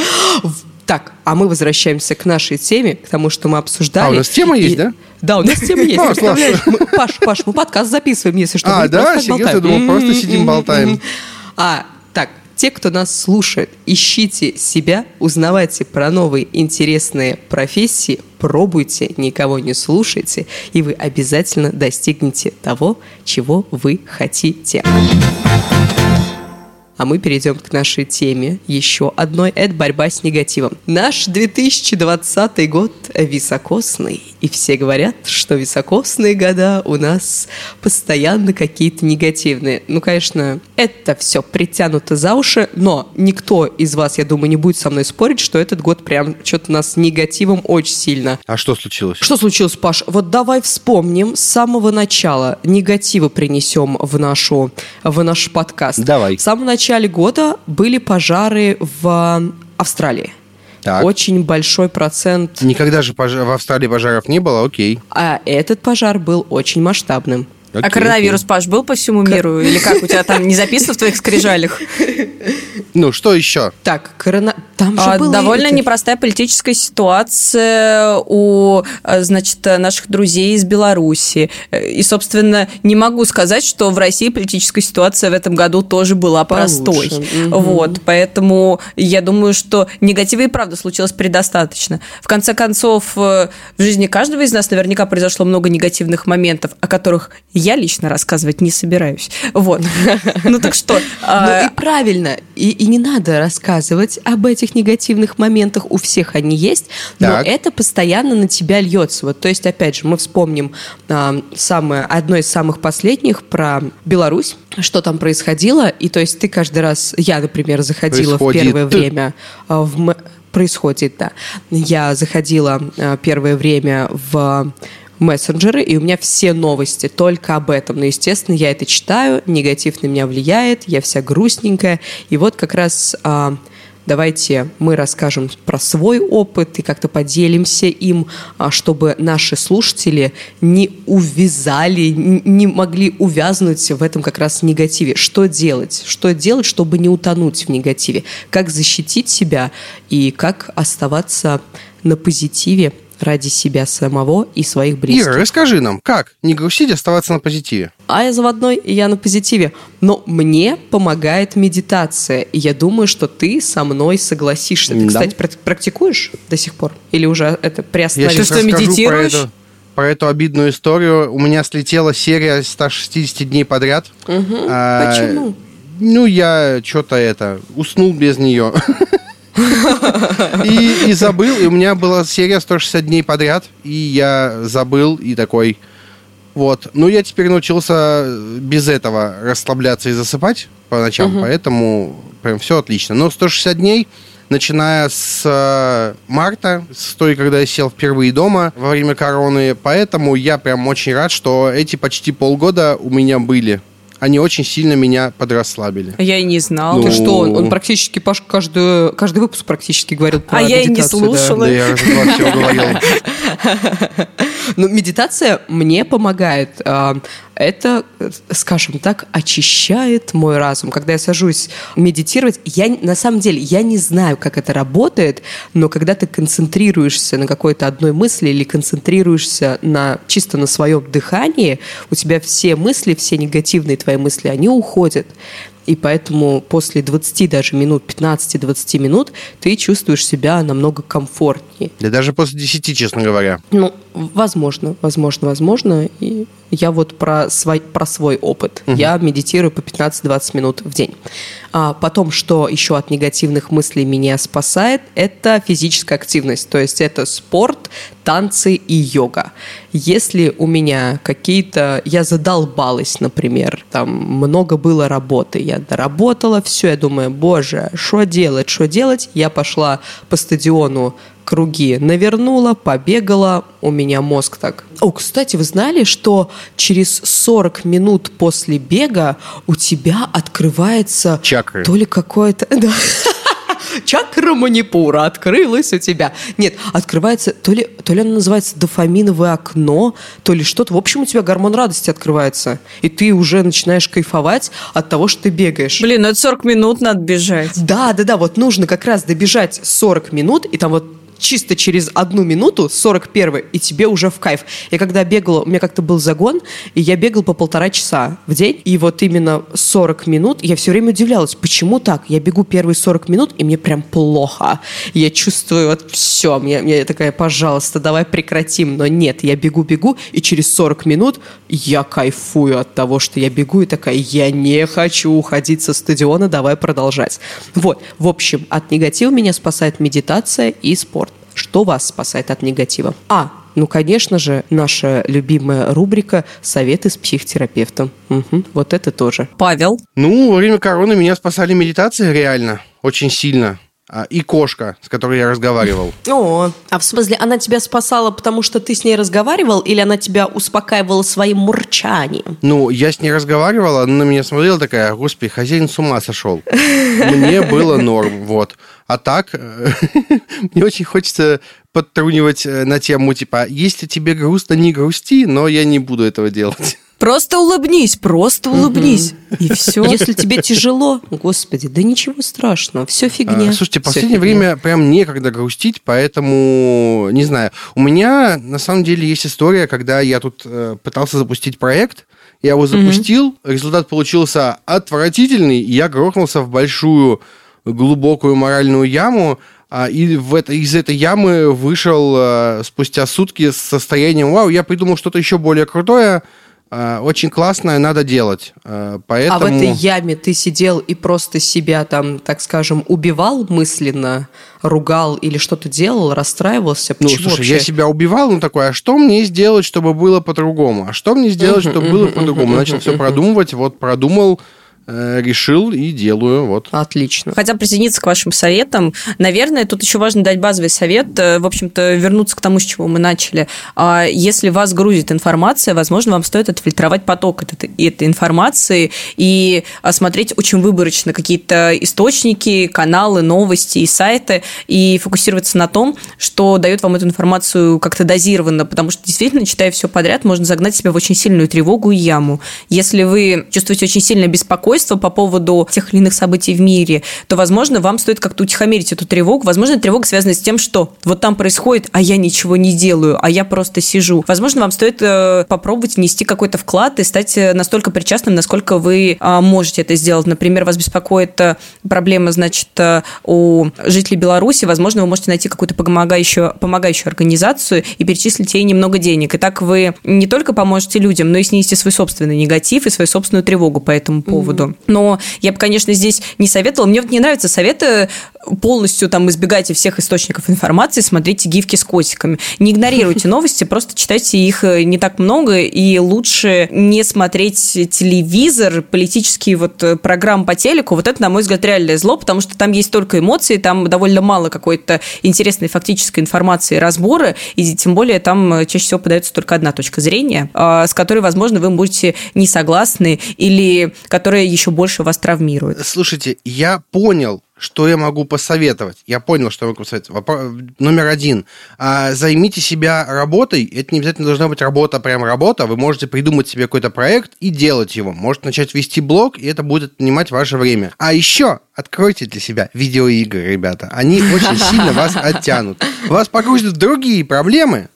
Speaker 1: А мы возвращаемся к нашей теме, к тому, что мы обсуждали.
Speaker 2: А, у нас тема есть,
Speaker 1: И-
Speaker 2: да?
Speaker 1: Да, у нас тема есть,
Speaker 2: А,
Speaker 1: представляешь? Мы- Паш, Паш, мы подкаст записываем, если что.
Speaker 2: А, да? Я
Speaker 1: болтаем.
Speaker 2: думал, просто сидим, болтаем.
Speaker 1: А, так, те, кто нас слушает, ищите себя, узнавайте про новые интересные профессии, пробуйте, никого не слушайте, и вы обязательно достигнете того, чего вы хотите. А мы перейдем к нашей теме еще одной. Это борьба с негативом. Наш 2020 год високосный. И все говорят, что високосные года у нас постоянно какие-то негативные. Ну, конечно, это все притянуто за уши, но никто из вас, я думаю, не будет со мной спорить, что этот год прям что-то нас негативом очень сильно
Speaker 2: А что случилось?
Speaker 1: что случилось, Паш? Вот давай вспомним с самого начала. Негатива принесем в, нашу, в наш подкаст.
Speaker 2: Давай.
Speaker 1: В самом начале года были пожары в Австралии.
Speaker 2: Так.
Speaker 1: Очень большой процент.
Speaker 2: Никогда же пожа- в Австралии пожаров не было, окей.
Speaker 1: А этот пожар был очень масштабным.
Speaker 3: А
Speaker 2: Окей,
Speaker 3: коронавирус,
Speaker 2: окей.
Speaker 3: Паш, был по всему миру? Или как? У тебя там не записано в твоих скрижалях?
Speaker 2: Ну, что еще?
Speaker 1: Так, корона... Там же
Speaker 3: А,
Speaker 1: было
Speaker 3: Довольно
Speaker 1: это-
Speaker 3: непростая политическая ситуация у, э, значит, наших друзей из Беларуси. Э, И, собственно, не могу сказать, что в России политическая ситуация в этом году тоже была простой.
Speaker 1: Мгм.
Speaker 3: Вот, поэтому я думаю, что негатива и правда случилось предостаточно. В конце концов, э, в жизни каждого из нас наверняка произошло много негативных моментов, о которых я лично рассказывать не собираюсь. Вот. Ну так что?
Speaker 1: Ну
Speaker 3: а,
Speaker 1: и правильно, и, не надо рассказывать об этих негативных моментах, у всех они есть, но это постоянно на тебя льется. Вот, то есть, опять же, мы вспомним а, самое, одно из самых последних про Беларусь, что там происходило, и то есть ты каждый раз, я, например, заходила в первое время а, в происходит, да. Я заходила а, первое время в мессенджеры, и у меня все новости только об этом. Но, естественно, я это читаю, негатив на меня влияет, я вся грустненькая. И вот как раз а, давайте мы расскажем про свой опыт и как-то поделимся им, а, чтобы наши слушатели не увязали, не могли увязнуть в этом как раз негативе. Что делать? Что делать, чтобы не утонуть в негативе? Как защитить себя и как оставаться на позитиве ради себя самого и своих близких.
Speaker 2: Ира, расскажи нам, как не грустить, оставаться на позитиве?
Speaker 1: А я заводной, и я на позитиве. Но мне помогает медитация. И я думаю, что ты со мной согласишься. Ты,
Speaker 2: Да.
Speaker 1: кстати, прак- практикуешь до сих пор? Или уже это
Speaker 2: Я
Speaker 1: приостановил?
Speaker 2: сейчас
Speaker 3: что,
Speaker 2: расскажу
Speaker 3: медитируешь?
Speaker 2: Про эту, про эту обидную историю. У меня слетела серия 160 дней подряд. А,
Speaker 1: Почему?
Speaker 2: Ну, я что-то это, уснул без нее. И, и забыл, и у меня была серия 160 дней подряд, и я забыл, и такой, вот. Ну, я теперь научился без этого расслабляться и засыпать по ночам, поэтому прям все отлично. Но 160 дней, начиная с э, марта, с той, когда я сел впервые дома во время короны, поэтому я прям очень рад, что эти почти полгода у меня были. Они очень сильно меня подрасслабили.
Speaker 3: Я и не знал.
Speaker 1: Ты
Speaker 2: Ну,
Speaker 1: что, он, он практически, Паш, каждую, каждый выпуск практически говорил про
Speaker 3: А я и не
Speaker 1: медитацию, да.
Speaker 3: слушала.
Speaker 2: Да, я все говорил.
Speaker 1: Ну, медитация мне помогает. А, Это, скажем так, очищает мой разум. Когда я сажусь медитировать, я на самом деле я не знаю, как это работает, но когда ты концентрируешься на какой-то одной мысли или концентрируешься на чисто на своем дыхании, у тебя все мысли, все негативные твои мысли, они уходят. И поэтому после 20 даже минут, 15-20 минут ты чувствуешь себя намного комфортнее.
Speaker 2: Да даже после 10, честно говоря.
Speaker 1: Ну, возможно, возможно, возможно. И я вот про свой, про свой опыт. Я медитирую по 15-20 минут в день. А потом, что еще от негативных мыслей меня спасает, это физическая активность. То есть это спорт, танцы и йога. Если у меня какие-то... Я задолбалась, например, там много было работы, я доработала, все, я думаю, боже, что делать, что делать? Я пошла по стадиону круги навернула, побегала, у меня мозг так. О, кстати, вы знали, что через 40 минут после бега у тебя открывается
Speaker 2: Чакры.
Speaker 1: то ли какое-то... Да. Чакра манипура открылась у тебя. Нет, открывается, то ли, то ли оно называется дофаминовое окно, то ли что-то. В общем, у тебя гормон радости открывается. И ты уже начинаешь кайфовать от того, что ты бегаешь.
Speaker 3: Блин, ну это 40 минут надо бежать.
Speaker 1: Да, да, да, вот нужно как раз добежать 40 минут, и там вот чисто через одну минуту, 41 и тебе уже в кайф. Я когда бегала, у меня как-то был загон, и я бегал по полтора часа в день, и вот именно 40 минут, я все время удивлялась, почему так? Я бегу первые 40 минут, и мне прям плохо. Я чувствую, вот все, мне, мне такая, пожалуйста, давай прекратим. Но нет, я бегу-бегу, и через 40 минут я кайфую от того, что я бегу, и такая, я не хочу уходить со стадиона, давай продолжать. Вот, в общем, от негатива меня спасает медитация и спорт. Что вас спасает от негатива? А, ну, конечно же, наша любимая рубрика «Советы с психотерапевтом». Мгм, вот это тоже.
Speaker 3: Павел.
Speaker 2: Ну, во время короны меня спасали медитации реально, очень сильно. А, И кошка, с которой я разговаривал.
Speaker 1: О, а в смысле, она тебя спасала, потому что ты с ней разговаривал, или она тебя успокаивала своим мурчанием?
Speaker 2: Ну, я с ней разговаривал, она на меня смотрела такая, господи, хозяин с ума сошел. Мне было норм, вот. А так, э, мне очень хочется подтрунивать э, на тему, типа, если тебе грустно, не грусти, но я не буду этого делать.
Speaker 3: Просто улыбнись, просто улыбнись. И все.
Speaker 1: Если тебе тяжело, господи, да ничего страшного, все фигня.
Speaker 2: А, слушайте, в последнее
Speaker 1: фигня.
Speaker 2: время прям некогда грустить, поэтому не знаю. У меня на самом деле есть история, когда я тут э, пытался запустить проект, я его запустил, результат получился отвратительный, и я грохнулся в большую глубокую моральную яму, а, и в это, из этой ямы вышел э, спустя сутки с состоянием «Вау, я придумал что-то еще более крутое, э, очень классное, надо делать». Поэтому...
Speaker 1: А в этой яме ты сидел и просто себя там, так скажем, убивал мысленно, ругал или что-то делал, расстраивался?
Speaker 2: Ну,
Speaker 1: Почему
Speaker 2: слушай,
Speaker 1: вообще?
Speaker 2: я себя убивал, ну такой, а что мне сделать, чтобы было по-другому? А что мне сделать, чтобы было по-другому? Начал все продумывать, вот продумал, решил и делаю, вот.
Speaker 1: Отлично.
Speaker 3: Хотя присоединиться к вашим советам, наверное, тут еще важно дать базовый совет, э, в общем-то, вернуться к тому, с чего мы начали. А Если вас грузит информация, возможно, вам стоит отфильтровать поток этой, этой информации и осмотреть очень выборочно какие-то источники, каналы, новости и сайты, и фокусироваться на том, что дает вам эту информацию как-то дозированно, потому что действительно, читая все подряд, можно загнать себя в очень сильную тревогу и яму. Если вы чувствуете очень сильное беспокойство по поводу тех или иных событий в мире, то, возможно, вам стоит как-то утихомирить эту тревогу. Возможно, тревога связана с тем, что вот там происходит, а я ничего не делаю, а я просто сижу. Возможно, вам стоит э, попробовать внести какой-то вклад и стать э, настолько причастным, насколько вы э, можете это сделать. Например, вас беспокоит э, проблема, значит, у жителей Беларуси. Возможно, вы можете найти какую-то помогающую, помогающую организацию и перечислить ей немного денег. И так вы не только поможете людям, но и снизите свой собственный негатив и свою собственную тревогу по этому поводу. Но я бы, конечно, здесь не советовала. Мне вот не нравятся советы полностью там избегайте всех источников информации, смотрите гифки с котиками. Не игнорируйте новости, просто читайте их э, не так много, и лучше не смотреть телевизор, политические вот э, программы по телеку. Вот это, на мой взгляд, реальное зло, потому что там есть только эмоции, там довольно мало какой-то интересной фактической информации и разбора, и тем более там э, чаще всего подается только одна точка зрения, а, с которой, возможно, вы будете не согласны или которая еще больше вас травмирует.
Speaker 2: Слушайте, я понял, что я могу посоветовать. Я понял, что я могу посоветовать. Вопро- Номер один. А, Займите себя работой. Это не обязательно должна быть работа, прям работа. Вы можете придумать себе какой-то проект и делать его. Можете начать вести блог, и это будет отнимать ваше время. А еще откройте для себя видеоигры, ребята. Они очень сильно вас оттянут. Вас погрузят в другие проблемы,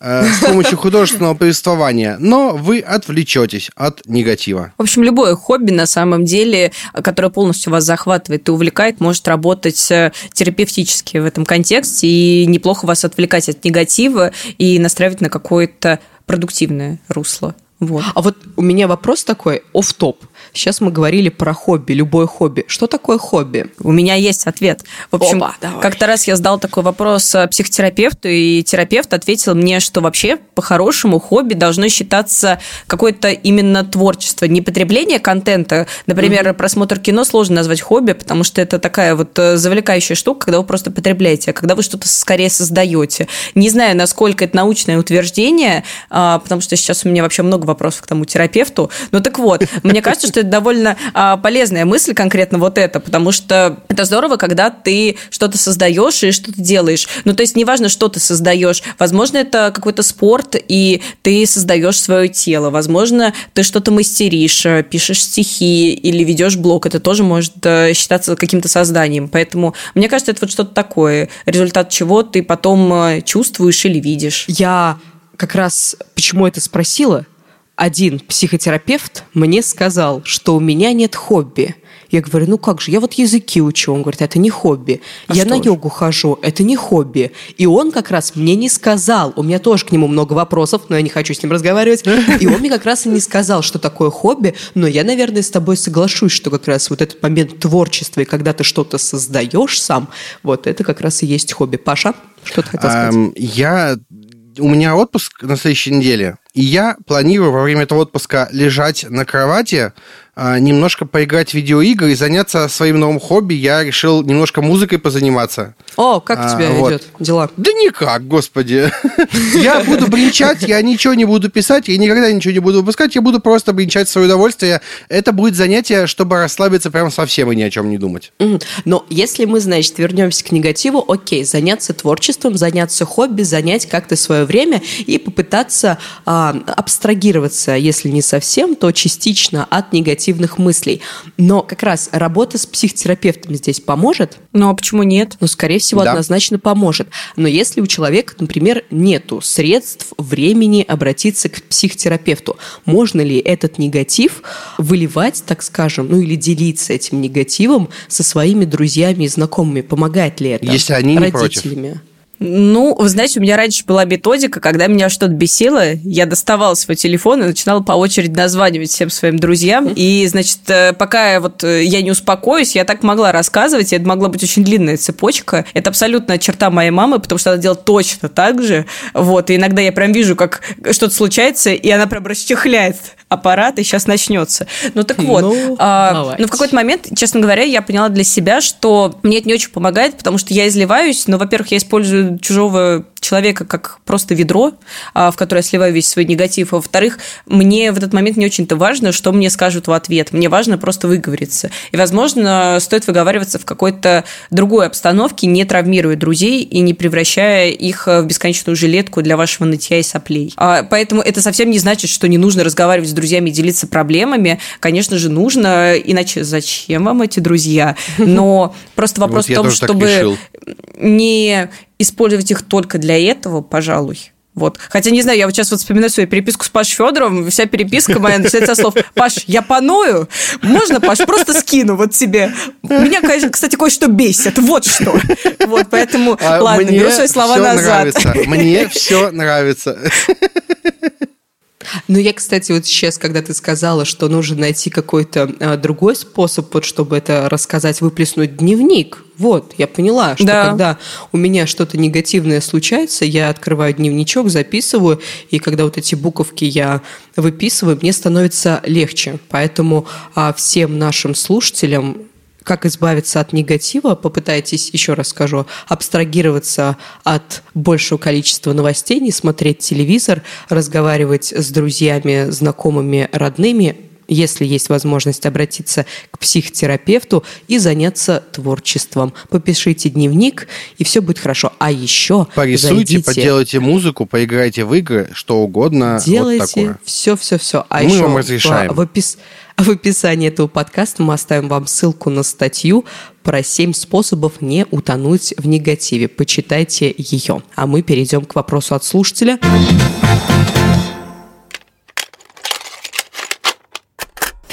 Speaker 2: с помощью художественного повествования, но вы отвлечетесь от негатива.
Speaker 3: В общем, любое хобби, на самом деле, которое полностью вас захватывает и увлекает, может работать э, терапевтически в этом контексте и неплохо вас отвлекать от негатива и настраивать на какое-то продуктивное русло. Вот.
Speaker 1: А вот у меня вопрос такой, оф топ Сейчас мы говорили про хобби, любое хобби. Что такое хобби?
Speaker 3: У меня есть ответ. В общем, как-то раз я задал такой вопрос э, психотерапевту, и терапевт ответил мне, что вообще по-хорошему хобби должно считаться какое-то именно творчество, не потребление контента. Например, просмотр кино сложно назвать хобби, потому что это такая вот э, завлекающая штука, когда вы просто потребляете, а когда вы что-то скорее создаете. Не знаю, насколько это научное утверждение, а, потому что сейчас у меня вообще много вопросов к тому терапевту. Ну так вот, мне кажется, что это довольно а, полезная мысль, конкретно вот это, потому что это здорово, когда ты что-то создаешь и что-то делаешь. Ну, то есть, неважно, что ты создаешь. Возможно, это какой-то спорт, и ты создаешь свое тело. Возможно, ты что-то мастеришь, э, пишешь стихи или ведешь блог. Это тоже может э, считаться каким-то созданием. Поэтому, мне кажется, это вот что-то такое, результат чего ты потом э, чувствуешь или видишь.
Speaker 1: Я как раз почему это спросила? Один психотерапевт мне сказал, что у меня нет хобби. Я говорю, ну как же, я вот языки учу. Он говорит, это не хобби.
Speaker 3: А
Speaker 1: я на
Speaker 3: же?
Speaker 1: йогу хожу, это не хобби. И он как раз мне не сказал. У меня тоже к нему много вопросов, но я не хочу с ним разговаривать. И он мне как раз и не сказал, что такое хобби. Но я, наверное, с тобой соглашусь, что как раз вот этот момент творчества, и когда ты что-то создаешь сам, вот это как раз и есть хобби. Паша, что ты хотел сказать?
Speaker 2: Я... У меня отпуск на следующей неделе, и я планирую во время этого отпуска лежать на кровати, немножко поиграть в видеоигры и заняться своим новым хобби. Я решил немножко музыкой позаниматься.
Speaker 1: О, как у
Speaker 2: а,
Speaker 1: тебя
Speaker 2: вот.
Speaker 1: идет дела?
Speaker 2: Да никак, господи. Я буду бренчать, я ничего не буду писать, я никогда ничего не буду выпускать, я буду просто бренчать в свое удовольствие. Это будет занятие, чтобы расслабиться прям совсем и ни о чем не думать.
Speaker 1: Но если мы, значит, вернемся к негативу, окей, заняться творчеством, заняться хобби, занять как-то свое время и попытаться а, а, абстрагироваться, если не совсем, то частично от негативных мыслей. Но как раз работа с психотерапевтом здесь поможет?
Speaker 3: Ну, а почему нет?
Speaker 1: Ну, скорее всего,
Speaker 2: Да.
Speaker 1: однозначно поможет. Но если у человека, например, нету средств, времени обратиться к психотерапевту, можно ли этот негатив выливать, так скажем, ну или делиться этим негативом со своими друзьями и знакомыми? Помогает ли это?
Speaker 2: Если они не против.
Speaker 3: Ну, вы знаете, у меня раньше была методика, когда меня что-то бесило, я доставала свой телефон и начинала по очереди названивать всем своим друзьям. И, значит, э, пока я вот э, я не успокоюсь, я так могла рассказывать, и это могла быть очень длинная цепочка. Это абсолютно черта моей мамы, потому что она делает точно так же. Вот, и иногда я прям вижу, как что-то случается, и она прям расчехляет аппарат, и сейчас начнется. Ну так вот,
Speaker 1: Ну,
Speaker 3: а, ну в какой-то момент, честно говоря, я поняла для себя, что мне это не очень помогает, потому что я изливаюсь, но, во-первых, я использую чужого человека как просто ведро, а, в которое я сливаю весь свой негатив, а во-вторых, мне в этот момент не очень-то важно, что мне скажут в ответ, мне важно просто выговориться. И, возможно, стоит выговариваться в какой-то другой обстановке, не травмируя друзей и не превращая их в бесконечную жилетку для вашего нытья и соплей. А, Поэтому это совсем не значит, что не нужно разговаривать с друзьями и делиться проблемами. Конечно же, нужно, иначе зачем вам эти друзья? Но просто вопрос
Speaker 2: Вот я
Speaker 3: в том, чтобы не использовать их только для этого, пожалуй. Вот. Хотя, не знаю, я вот сейчас вот вспоминаю свою переписку с Пашей Федоровым, вся переписка моя начинается со слов «Паш, я паною? Можно, Паш, просто скину вот тебе? Меня, конечно, кстати, кое-что бесит, вот что». Вот, поэтому,
Speaker 2: А
Speaker 3: ладно, беру свои слова назад.
Speaker 2: нравится. Мне все нравится.
Speaker 1: Ну, я, кстати, вот сейчас, когда ты сказала, что нужно найти какой-то а, другой способ, вот, чтобы это рассказать, выплеснуть дневник. Вот, я поняла, что
Speaker 3: Да.
Speaker 1: когда у меня что-то негативное случается, я открываю дневничок, записываю, и когда вот эти буковки я выписываю, мне становится легче. Поэтому а, всем нашим слушателям как избавиться от негатива, попытайтесь, еще раз скажу, абстрагироваться от большего количества новостей, не смотреть телевизор, разговаривать с друзьями, знакомыми, родными, если есть возможность обратиться к психотерапевту и заняться творчеством. Попишите дневник, и все будет хорошо. А еще
Speaker 2: Порисуйте,
Speaker 1: зайдите,
Speaker 2: поделайте музыку, поиграйте в игры, что угодно.
Speaker 1: Делайте
Speaker 2: такое.
Speaker 1: все, все, все. А
Speaker 2: Мы
Speaker 1: еще
Speaker 2: вам разрешаем.
Speaker 1: В, в опис- в описании этого подкаста мы оставим вам ссылку на статью про 7 способов не утонуть в негативе. Почитайте ее. А мы перейдем к вопросу от слушателя.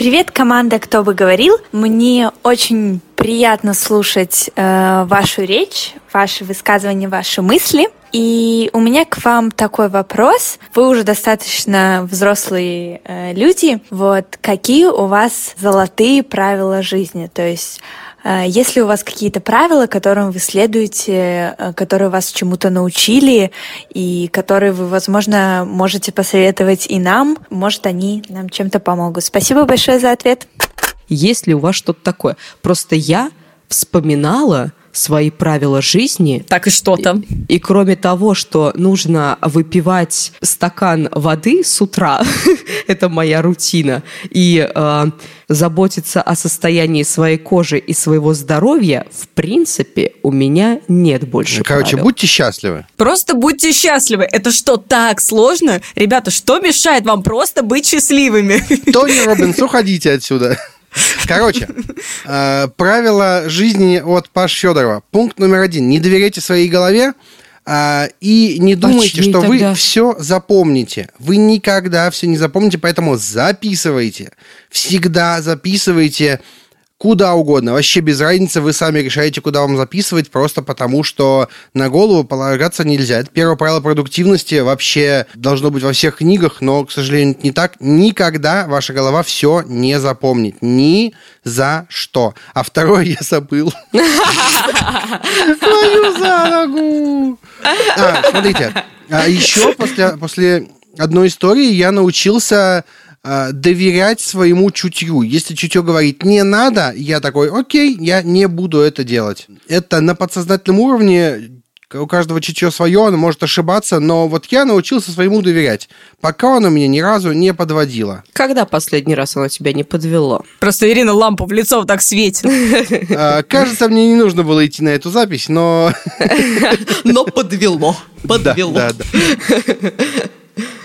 Speaker 4: Привет, команда «Кто бы говорил». Мне очень приятно слушать э, вашу речь, ваши высказывания, ваши мысли. И у меня к вам такой вопрос. Вы уже достаточно взрослые э, люди. Вот какие у вас золотые правила жизни? То есть есть ли у вас какие-то правила, которым вы следуете, э, которые вас чему-то научили, и которые вы, возможно, можете посоветовать и нам? Может, они нам чем-то помогут. Спасибо большое за ответ.
Speaker 1: Есть ли у вас что-то такое? Просто я вспоминала свои правила жизни,
Speaker 3: Так и что там?
Speaker 1: И кроме того, что нужно выпивать стакан воды с утра, это моя рутина, и э, заботиться о состоянии своей кожи и своего здоровья, в принципе, у меня нет больше
Speaker 2: Короче,
Speaker 1: правил.
Speaker 2: будьте счастливы.
Speaker 3: Просто будьте счастливы. Это что, так сложно? Ребята, что мешает вам просто быть счастливыми?
Speaker 2: Тони Робинс, уходите отсюда. Короче, э, правило жизни от Паш Федорова. Пункт номер один. Не доверяйте своей голове а, и не думайте,
Speaker 1: чьей
Speaker 2: что вы
Speaker 1: тогда?
Speaker 2: все запомните. Вы никогда все не запомните, поэтому записывайте. Всегда записывайте куда угодно. Вообще без разницы, вы сами решаете, куда вам записывать, просто потому что на голову полагаться нельзя. Это первое правило продуктивности. Вообще должно быть во всех книгах, но, к сожалению, не так. Никогда ваша голова все не запомнит. Ни за что. А второе я забыл. Твою за ногу! А, смотрите. А еще после, после одной истории я научился доверять своему чутью. Если чутье говорит не надо, я такой, окей, я не буду это делать. Это на подсознательном уровне у каждого чутье свое, он может ошибаться, но вот я научился своему доверять, пока оно меня ни разу не подводило.
Speaker 1: Когда последний раз оно тебя не подвело?
Speaker 3: Просто Ирина лампу в лицо вот так светит.
Speaker 2: А, Кажется, мне не нужно было идти на эту запись, но...
Speaker 1: Но подвело. Подвело.
Speaker 2: Да, да, да.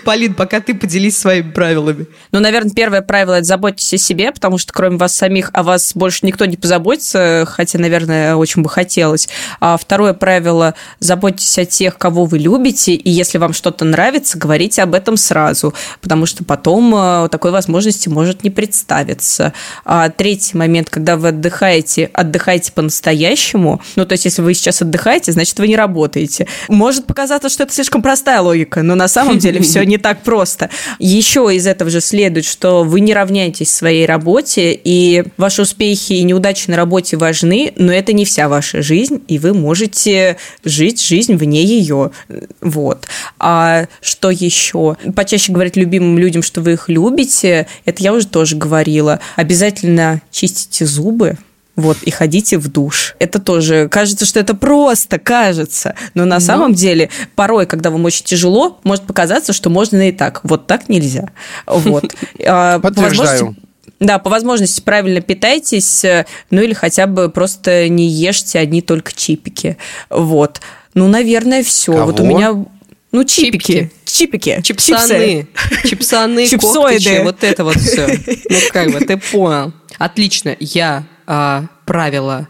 Speaker 1: Полин, пока ты поделись своими правилами.
Speaker 3: Ну, наверное, первое правило – это заботьтесь о себе, потому что кроме вас самих о вас больше никто не позаботится, хотя, наверное, очень бы хотелось. А второе правило – заботьтесь о тех, кого вы любите, и если вам что-то нравится, говорите об этом сразу, потому что потом э, такой возможности может не представиться. А третий момент, когда вы отдыхаете, отдыхайте по-настоящему. Ну, то есть, если вы сейчас отдыхаете, значит, вы не работаете. Может показаться, что это слишком простая логика, но на самом деле все не так просто. Еще из этого же следует, что вы не равняетесь своей работе, и ваши успехи и неудачи на работе важны, но это не вся ваша жизнь, и вы можете жить жизнь вне ее. Вот. А что еще? Почаще говорить любимым людям, что вы их любите, это я уже тоже говорила. Обязательно чистите зубы, вот, и ходите в душ. Это тоже кажется, что это просто кажется. Но на но... самом деле, порой, когда вам очень тяжело, может показаться, что можно и так. Вот так нельзя. Вот.
Speaker 2: А, Подтверждаю.
Speaker 3: Да, по возможности правильно питайтесь, э, ну или хотя бы просто не ешьте одни только чипики. Вот. Ну, наверное, все.
Speaker 2: Кого?
Speaker 3: Вот у меня ну, чипики. Чипики.
Speaker 1: Чипсаны. Чипсаны, Чипсоиды. вот это вот все. Ну, как бы, ты понял. Отлично. Я а, правило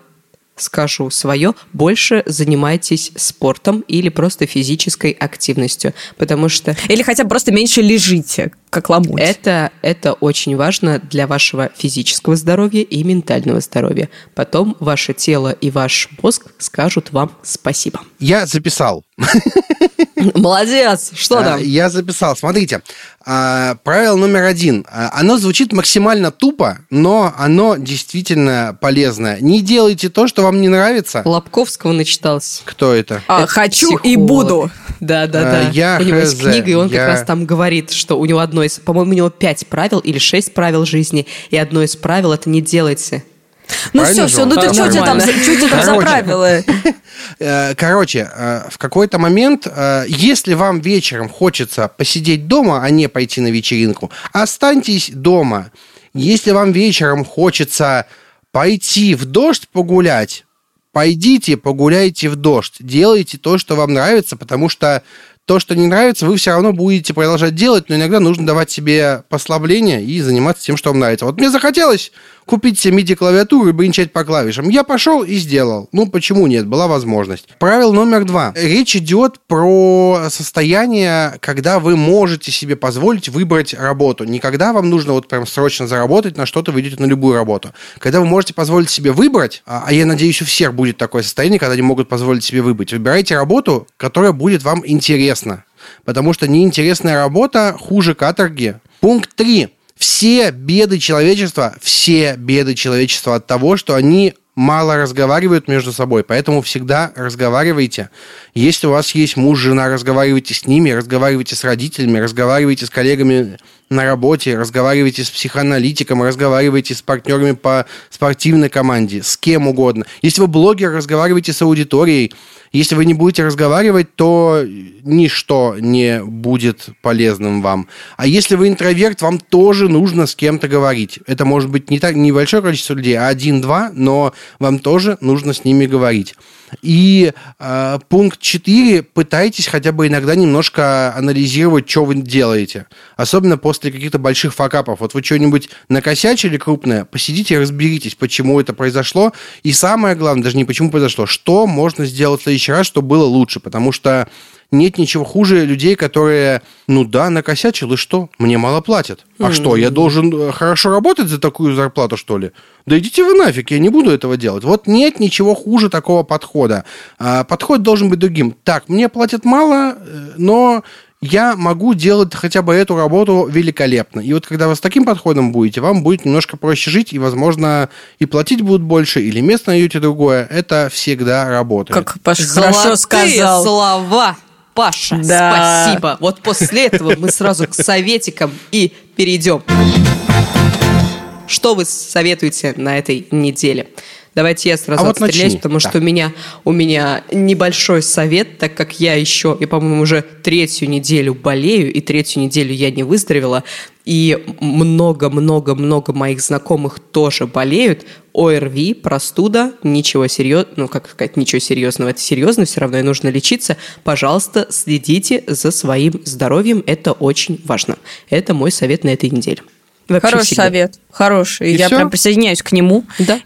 Speaker 1: скажу свое, больше занимайтесь спортом или просто физической активностью, потому что...
Speaker 3: Или хотя бы просто меньше лежите, как ломоть.
Speaker 1: Это, это очень важно для вашего физического здоровья и ментального здоровья. Потом ваше тело и ваш мозг скажут вам спасибо.
Speaker 2: Я записал.
Speaker 1: Молодец! Что там?
Speaker 2: Я записал. Смотрите, а, правило номер один. А, оно звучит максимально тупо, но оно действительно полезное. Не делайте то, что вам не нравится.
Speaker 1: Лобковского начитался.
Speaker 2: Кто это?
Speaker 3: А, хочу психолог. и буду.
Speaker 1: Да, да, да.
Speaker 2: Я
Speaker 1: у него
Speaker 2: хз,
Speaker 1: есть книга, и он
Speaker 2: я...
Speaker 1: как раз там говорит, что у него одно из, по-моему, у него пять правил или шесть правил жизни, и одно из правил это не делайте
Speaker 3: ну все, все, ну ты что у тебя там, что у тебя там за правила?
Speaker 2: Э, короче, э, в какой-то момент, э, если вам вечером хочется посидеть дома, а не пойти на вечеринку, останьтесь дома. Если вам вечером хочется пойти в дождь погулять, пойдите погуляйте в дождь. Делайте то, что вам нравится, потому что то, что не нравится, вы все равно будете продолжать делать, но иногда нужно давать себе послабление и заниматься тем, что вам нравится. Вот мне захотелось купить себе MIDI-клавиатуру и бренчать по клавишам. Я пошел и сделал. Ну, почему нет? Была возможность. Правило номер два. Речь идет про состояние, когда вы можете себе позволить выбрать работу. Не когда вам нужно вот прям срочно заработать на что-то, вы идете на любую работу. Когда вы можете позволить себе выбрать, а, а я надеюсь, у всех будет такое состояние, когда они могут позволить себе выбрать. Выбирайте работу, которая будет вам интересна. Потому что неинтересная работа хуже каторги. Пункт три все беды человечества, все беды человечества от того, что они мало разговаривают между собой, поэтому всегда разговаривайте. Если у вас есть муж, жена, разговаривайте с ними, разговаривайте с родителями, разговаривайте с коллегами на работе, разговаривайте с психоаналитиком, разговаривайте с партнерами по спортивной команде, с кем угодно. Если вы блогер, разговаривайте с аудиторией, если вы не будете разговаривать, то ничто не будет полезным вам. А если вы интроверт, вам тоже нужно с кем-то говорить. Это может быть не так небольшое количество людей, а один-два, но вам тоже нужно с ними говорить. И э, пункт 4. Пытайтесь хотя бы иногда немножко анализировать, что вы делаете. Особенно после каких-то больших факапов. Вот вы что-нибудь накосячили крупное, посидите и разберитесь, почему это произошло. И самое главное, даже не почему произошло, что можно сделать в следующий раз, чтобы было лучше. Потому что нет ничего хуже людей, которые, ну да, накосячил, и что? Мне мало платят. А mm-hmm. что, я должен э, хорошо работать за такую зарплату, что ли? Да идите вы нафиг, я не буду этого делать. Вот нет ничего хуже такого подхода. А, подход должен быть другим. Так, мне платят мало, э, но я могу делать хотя бы эту работу великолепно. И вот когда вы с таким подходом будете, вам будет немножко проще жить, и, возможно, и платить будут больше, или место найдете другое. Это всегда работает.
Speaker 3: Как Паша хорошо сказал.
Speaker 1: слова! Паша, да. спасибо. Вот после этого мы сразу к советикам и перейдем. Что вы советуете на этой неделе? Давайте я сразу
Speaker 2: А вот
Speaker 1: отстреляюсь,
Speaker 2: начни.
Speaker 1: потому что
Speaker 2: Да.
Speaker 1: у меня, у меня небольшой совет, так как я еще, я, по-моему, уже третью неделю болею, и третью неделю я не выздоровела, и много-много-много моих знакомых тоже болеют. ОРВИ, простуда, ничего серьезного, ну, как сказать, ничего серьезного, это серьезно, все равно и нужно лечиться. Пожалуйста, следите за своим здоровьем, это очень важно. Это мой совет на этой неделе. Вообще
Speaker 3: Хороший
Speaker 1: всегда.
Speaker 3: совет, хороший.
Speaker 2: И
Speaker 3: Я
Speaker 2: всё?
Speaker 3: прям присоединяюсь к нему.
Speaker 1: Да.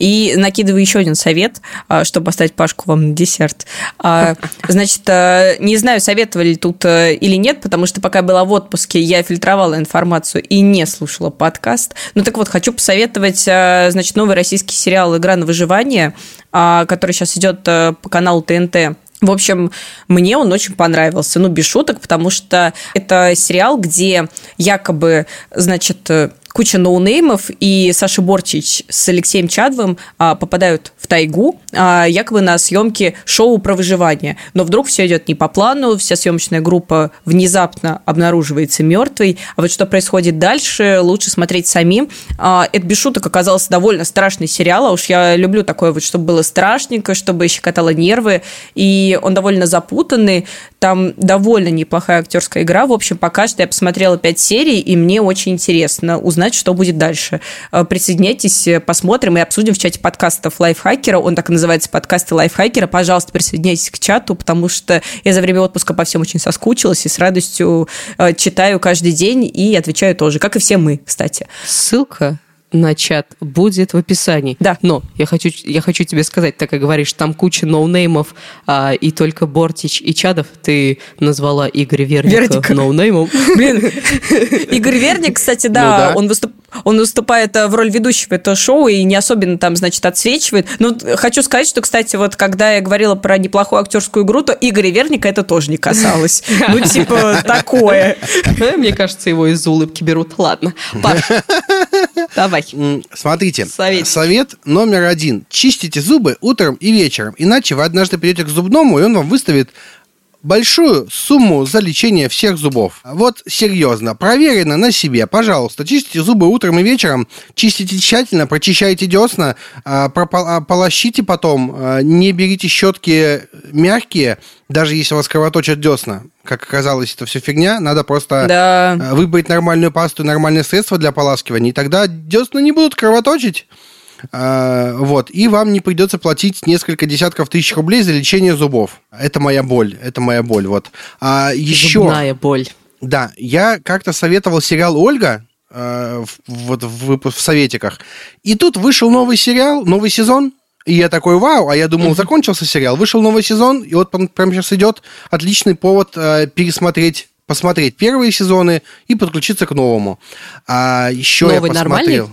Speaker 3: И накидываю еще один совет, а, чтобы поставить Пашку вам на десерт. А, Значит, а, не знаю, советовали тут а, или нет, потому что пока я была в отпуске, я фильтровала информацию и не слушала подкаст. Ну так вот, хочу посоветовать, значит, новый российский сериал «Игра на выживание», который сейчас идет а, по каналу ТНТ. В общем, мне он очень понравился, ну, без шуток, потому что это сериал, где якобы, значит, э, куча ноунеймов и Саша Борчич с Алексеем Чадовым а, попадают в тайгу, а, якобы на съемки шоу про выживание. Но вдруг все идет не по плану, вся съемочная группа внезапно обнаруживается мертвой. А вот что происходит дальше, лучше смотреть самим. А, это без шуток оказался довольно страшный сериал, а уж я люблю такое вот, чтобы было страшненько, чтобы щекотало нервы, и он довольно запутанный, там довольно неплохая актерская игра. В общем, пока что я посмотрела пять серий, и мне очень интересно узнать, что будет дальше. Э, Присоединяйтесь, э, посмотрим и обсудим в чате подкастов Лайфхакера. Он так и называется подкасты Лайфхакера. Пожалуйста, присоединяйтесь к чату, потому что я за время отпуска по всем очень соскучилась и с радостью э, читаю каждый день и отвечаю тоже, как и все мы, кстати.
Speaker 1: Ссылка на чат будет в описании.
Speaker 3: Да.
Speaker 1: Но я хочу, я хочу тебе сказать, так как говоришь, там куча ноунеймов, а, и только Бортич и Чадов, ты назвала Игоря Верника,
Speaker 3: Верника.
Speaker 1: ноунеймом.
Speaker 3: Блин, Игорь Верник, кстати, да,
Speaker 2: Ну да.
Speaker 3: Он, выступ- он выступает э, в роль ведущего этого шоу и не особенно там, значит, отсвечивает. Но вот хочу сказать, что, кстати, вот когда я говорила про неплохую актерскую игру, то Игоря Верника это тоже не касалось. Ну, типа, такое.
Speaker 1: Мне кажется, его из улыбки берут. Ладно, Паш, давай.
Speaker 2: Смотрите,
Speaker 1: Совет.
Speaker 2: совет номер один. Чистите зубы утром и вечером, иначе вы однажды придете к зубному, и он вам выставит большую сумму за лечение всех зубов. Вот серьезно, проверено на себе. Пожалуйста, чистите зубы утром и вечером, чистите тщательно, прочищайте десна, а, а, полощите потом, а, не берите щетки мягкие, даже если у вас кровоточат десна. Как оказалось, это все фигня, надо просто
Speaker 3: Да.
Speaker 2: э, выбрать нормальную пасту, нормальное средство для ополаскивания, и тогда десна не будут кровоточить. А, вот, и вам не придется платить несколько десятков тысяч рублей за лечение зубов. Это моя боль, это моя боль, вот. А еще,
Speaker 1: Зубная боль.
Speaker 2: да, я как-то советовал сериал «Ольга», э, в- вот в, выпу- в советиках, и тут вышел новый сериал, новый сезон, и я такой, вау, а я думал, закончился сериал, вышел новый сезон, и вот прям, прямо сейчас идет отличный повод э, пересмотреть посмотреть первые сезоны и подключиться к новому. А еще я
Speaker 1: Новый нормальный?
Speaker 2: посмотрел.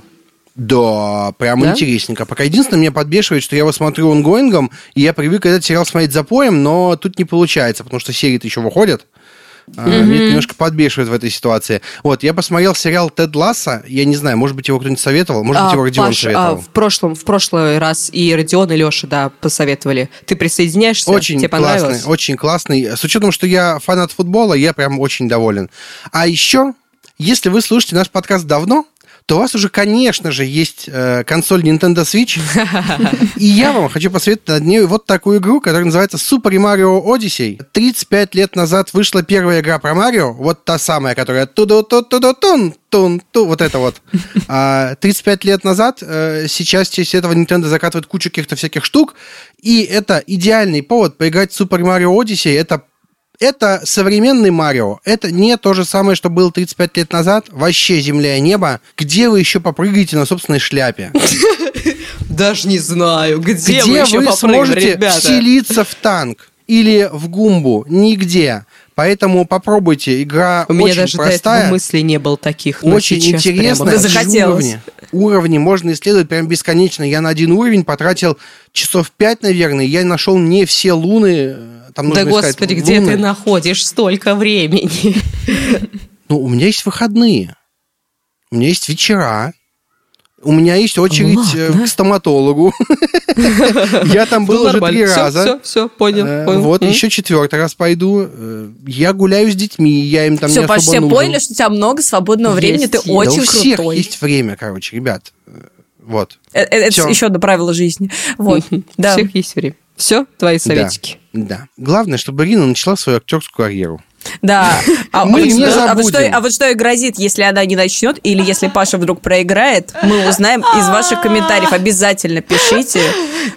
Speaker 2: Да, прям
Speaker 1: Да?
Speaker 2: интересненько. Пока единственное, меня подбешивает, что я его смотрю онгоингом, и я привык этот сериал смотреть запоем, но тут не получается, потому что серии-то еще выходят. А, Меня это немножко подбешивает в этой ситуации. Вот, я посмотрел сериал Тед Ласса. Я не знаю, может быть, его кто-нибудь советовал, может быть,
Speaker 1: А,
Speaker 2: его Родион
Speaker 1: Паш, а,
Speaker 2: советовал.
Speaker 1: в прошлом, в прошлый раз и Родион, и Леша, да, посоветовали. Ты присоединяешься?
Speaker 2: Очень
Speaker 1: Тебе
Speaker 2: классный, очень классный. С учетом, что я фанат футбола, я прям очень доволен. А еще, если вы слушаете наш подкаст давно, то у вас уже, конечно же, есть э, консоль Nintendo Switch. И я вам хочу посоветовать над ней вот такую игру, которая называется Super Mario Odyssey. 35 лет назад вышла первая игра про Марио, вот та самая, которая туду ту ту ту тун тун ту вот это вот. А 35 лет назад, э, сейчас честь этого Nintendo закатывает кучу каких-то всяких штук, и это идеальный повод поиграть в Super Mario Odyssey. Это это современный Марио. Это не то же самое, что было 35 лет назад. Вообще земля и небо. Где вы еще попрыгаете на собственной шляпе?
Speaker 1: Даже не знаю, где,
Speaker 2: Где
Speaker 1: вы
Speaker 2: вы сможете
Speaker 1: ребята?
Speaker 2: вселиться в танк или в гумбу? Нигде. Поэтому попробуйте. Игра
Speaker 1: У меня
Speaker 2: очень
Speaker 1: даже до
Speaker 2: простая.
Speaker 1: этого мыслей не было таких.
Speaker 2: Очень интересно.
Speaker 1: прямо
Speaker 3: захотелось.
Speaker 2: Уровни. уровни можно исследовать прям бесконечно. Я на один уровень потратил часов пять, наверное. Я нашел не все луны. Там
Speaker 1: Да
Speaker 2: нужно искать
Speaker 1: господи, где
Speaker 2: луны.
Speaker 1: ты находишь столько времени?
Speaker 2: Ну, у меня есть выходные. У меня есть вечера. У меня есть очередь э,
Speaker 1: Ладно.
Speaker 2: к стоматологу. Я там был уже три раза.
Speaker 1: Все, все, понял,
Speaker 2: Э,
Speaker 1: понял.
Speaker 2: Вот, еще четвертый раз пойду. Э, Я гуляю с детьми, я им там
Speaker 3: Все,
Speaker 2: не особо
Speaker 3: все
Speaker 2: нужен.
Speaker 3: поняли, что у тебя много свободного времени, ты.
Speaker 2: Да
Speaker 3: очень
Speaker 2: у всех
Speaker 3: крутой.
Speaker 2: есть время, короче, ребят. Вот.
Speaker 3: Э, э, Это еще одно правило жизни. Вот,
Speaker 1: У
Speaker 3: да.
Speaker 1: всех есть время. Все, твои советики.
Speaker 2: Да, да. Главное, чтобы Ирина начала свою актерскую карьеру.
Speaker 3: Да. А,
Speaker 2: Мы
Speaker 3: вот
Speaker 2: не
Speaker 3: что- а вот что, а вот что и грозит, если она не начнет, или если Паша вдруг проиграет, мы узнаем из ваших комментариев. Обязательно пишите.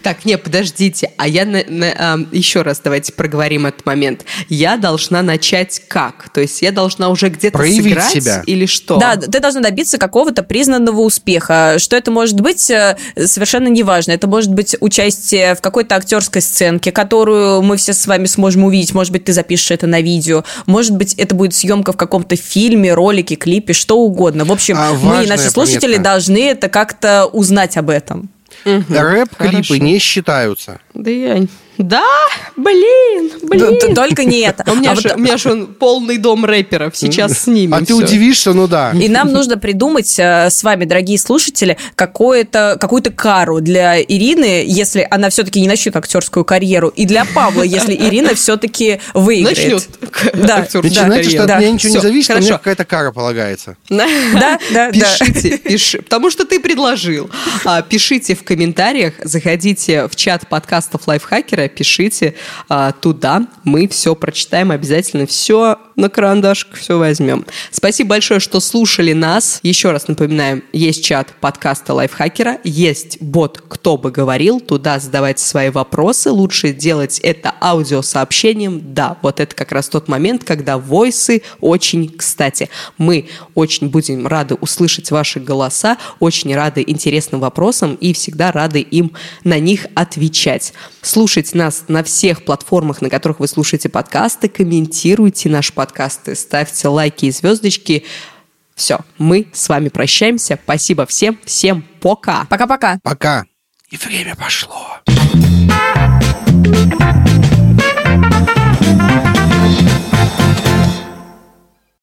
Speaker 1: Так, не, подождите, а я на- на- ам, еще раз давайте проговорим этот момент. Я должна начать как? То есть я должна уже где-то
Speaker 2: Проявить
Speaker 1: сыграть
Speaker 2: себя.
Speaker 1: или что?
Speaker 3: Да, ты должна добиться какого-то признанного успеха. Что это может быть, э, совершенно неважно. Это может быть участие в какой-то актерской сценке, которую мы все с вами сможем увидеть. Может быть, ты запишешь это на видео. Может быть, это будет съемка в каком-то фильме, ролике, клипе, что угодно. В общем,
Speaker 2: А,
Speaker 3: мы и
Speaker 2: важная
Speaker 3: наши слушатели
Speaker 2: пометка.
Speaker 3: должны это как-то узнать об этом.
Speaker 2: Рэп-клипы
Speaker 1: хорошо.
Speaker 2: не считаются.
Speaker 1: Да я... Да, блин, блин.
Speaker 3: Т- Только не это.
Speaker 1: А У меня
Speaker 3: А вот-
Speaker 1: же у меня же он полный дом рэперов. Сейчас снимем
Speaker 2: А ты
Speaker 1: всё.
Speaker 2: удивишься, ну да.
Speaker 3: И нам нужно придумать э, с вами, дорогие слушатели, какое-то, какую-то кару для Ирины, если она все-таки не начнет актерскую карьеру, и для Павла, если Ирина все-таки выиграет.
Speaker 1: Начнет
Speaker 3: Да.
Speaker 1: актерскую
Speaker 2: Значит, знаете, что от
Speaker 3: да.
Speaker 2: меня ничего не
Speaker 1: Всё,
Speaker 2: зависит, а мне
Speaker 1: хорошо.
Speaker 2: какая-то кара полагается.
Speaker 3: Да, да, да.
Speaker 1: Пишите, пиши, потому что ты предложил. А, пишите в комментариях, заходите в чат подкастов Лайфхакера, пишите а, туда, мы все прочитаем обязательно, все на карандашик, все возьмем. Спасибо большое, что слушали нас. Еще раз напоминаем, есть чат подкаста Лайфхакера, есть бот «Кто бы говорил», туда задавайте свои вопросы, лучше делать это аудиосообщением. Да, вот это как раз тот момент, когда войсы очень кстати. Мы очень будем рады услышать ваши голоса, очень рады интересным вопросам и всегда рады им на них отвечать. Слушайте нас на всех платформах, на которых вы слушаете подкасты, комментируйте наши подкасты, ставьте лайки и звездочки. Все, мы с вами прощаемся. Спасибо всем, всем пока.
Speaker 3: Пока-пока.
Speaker 2: Пока. И время пошло.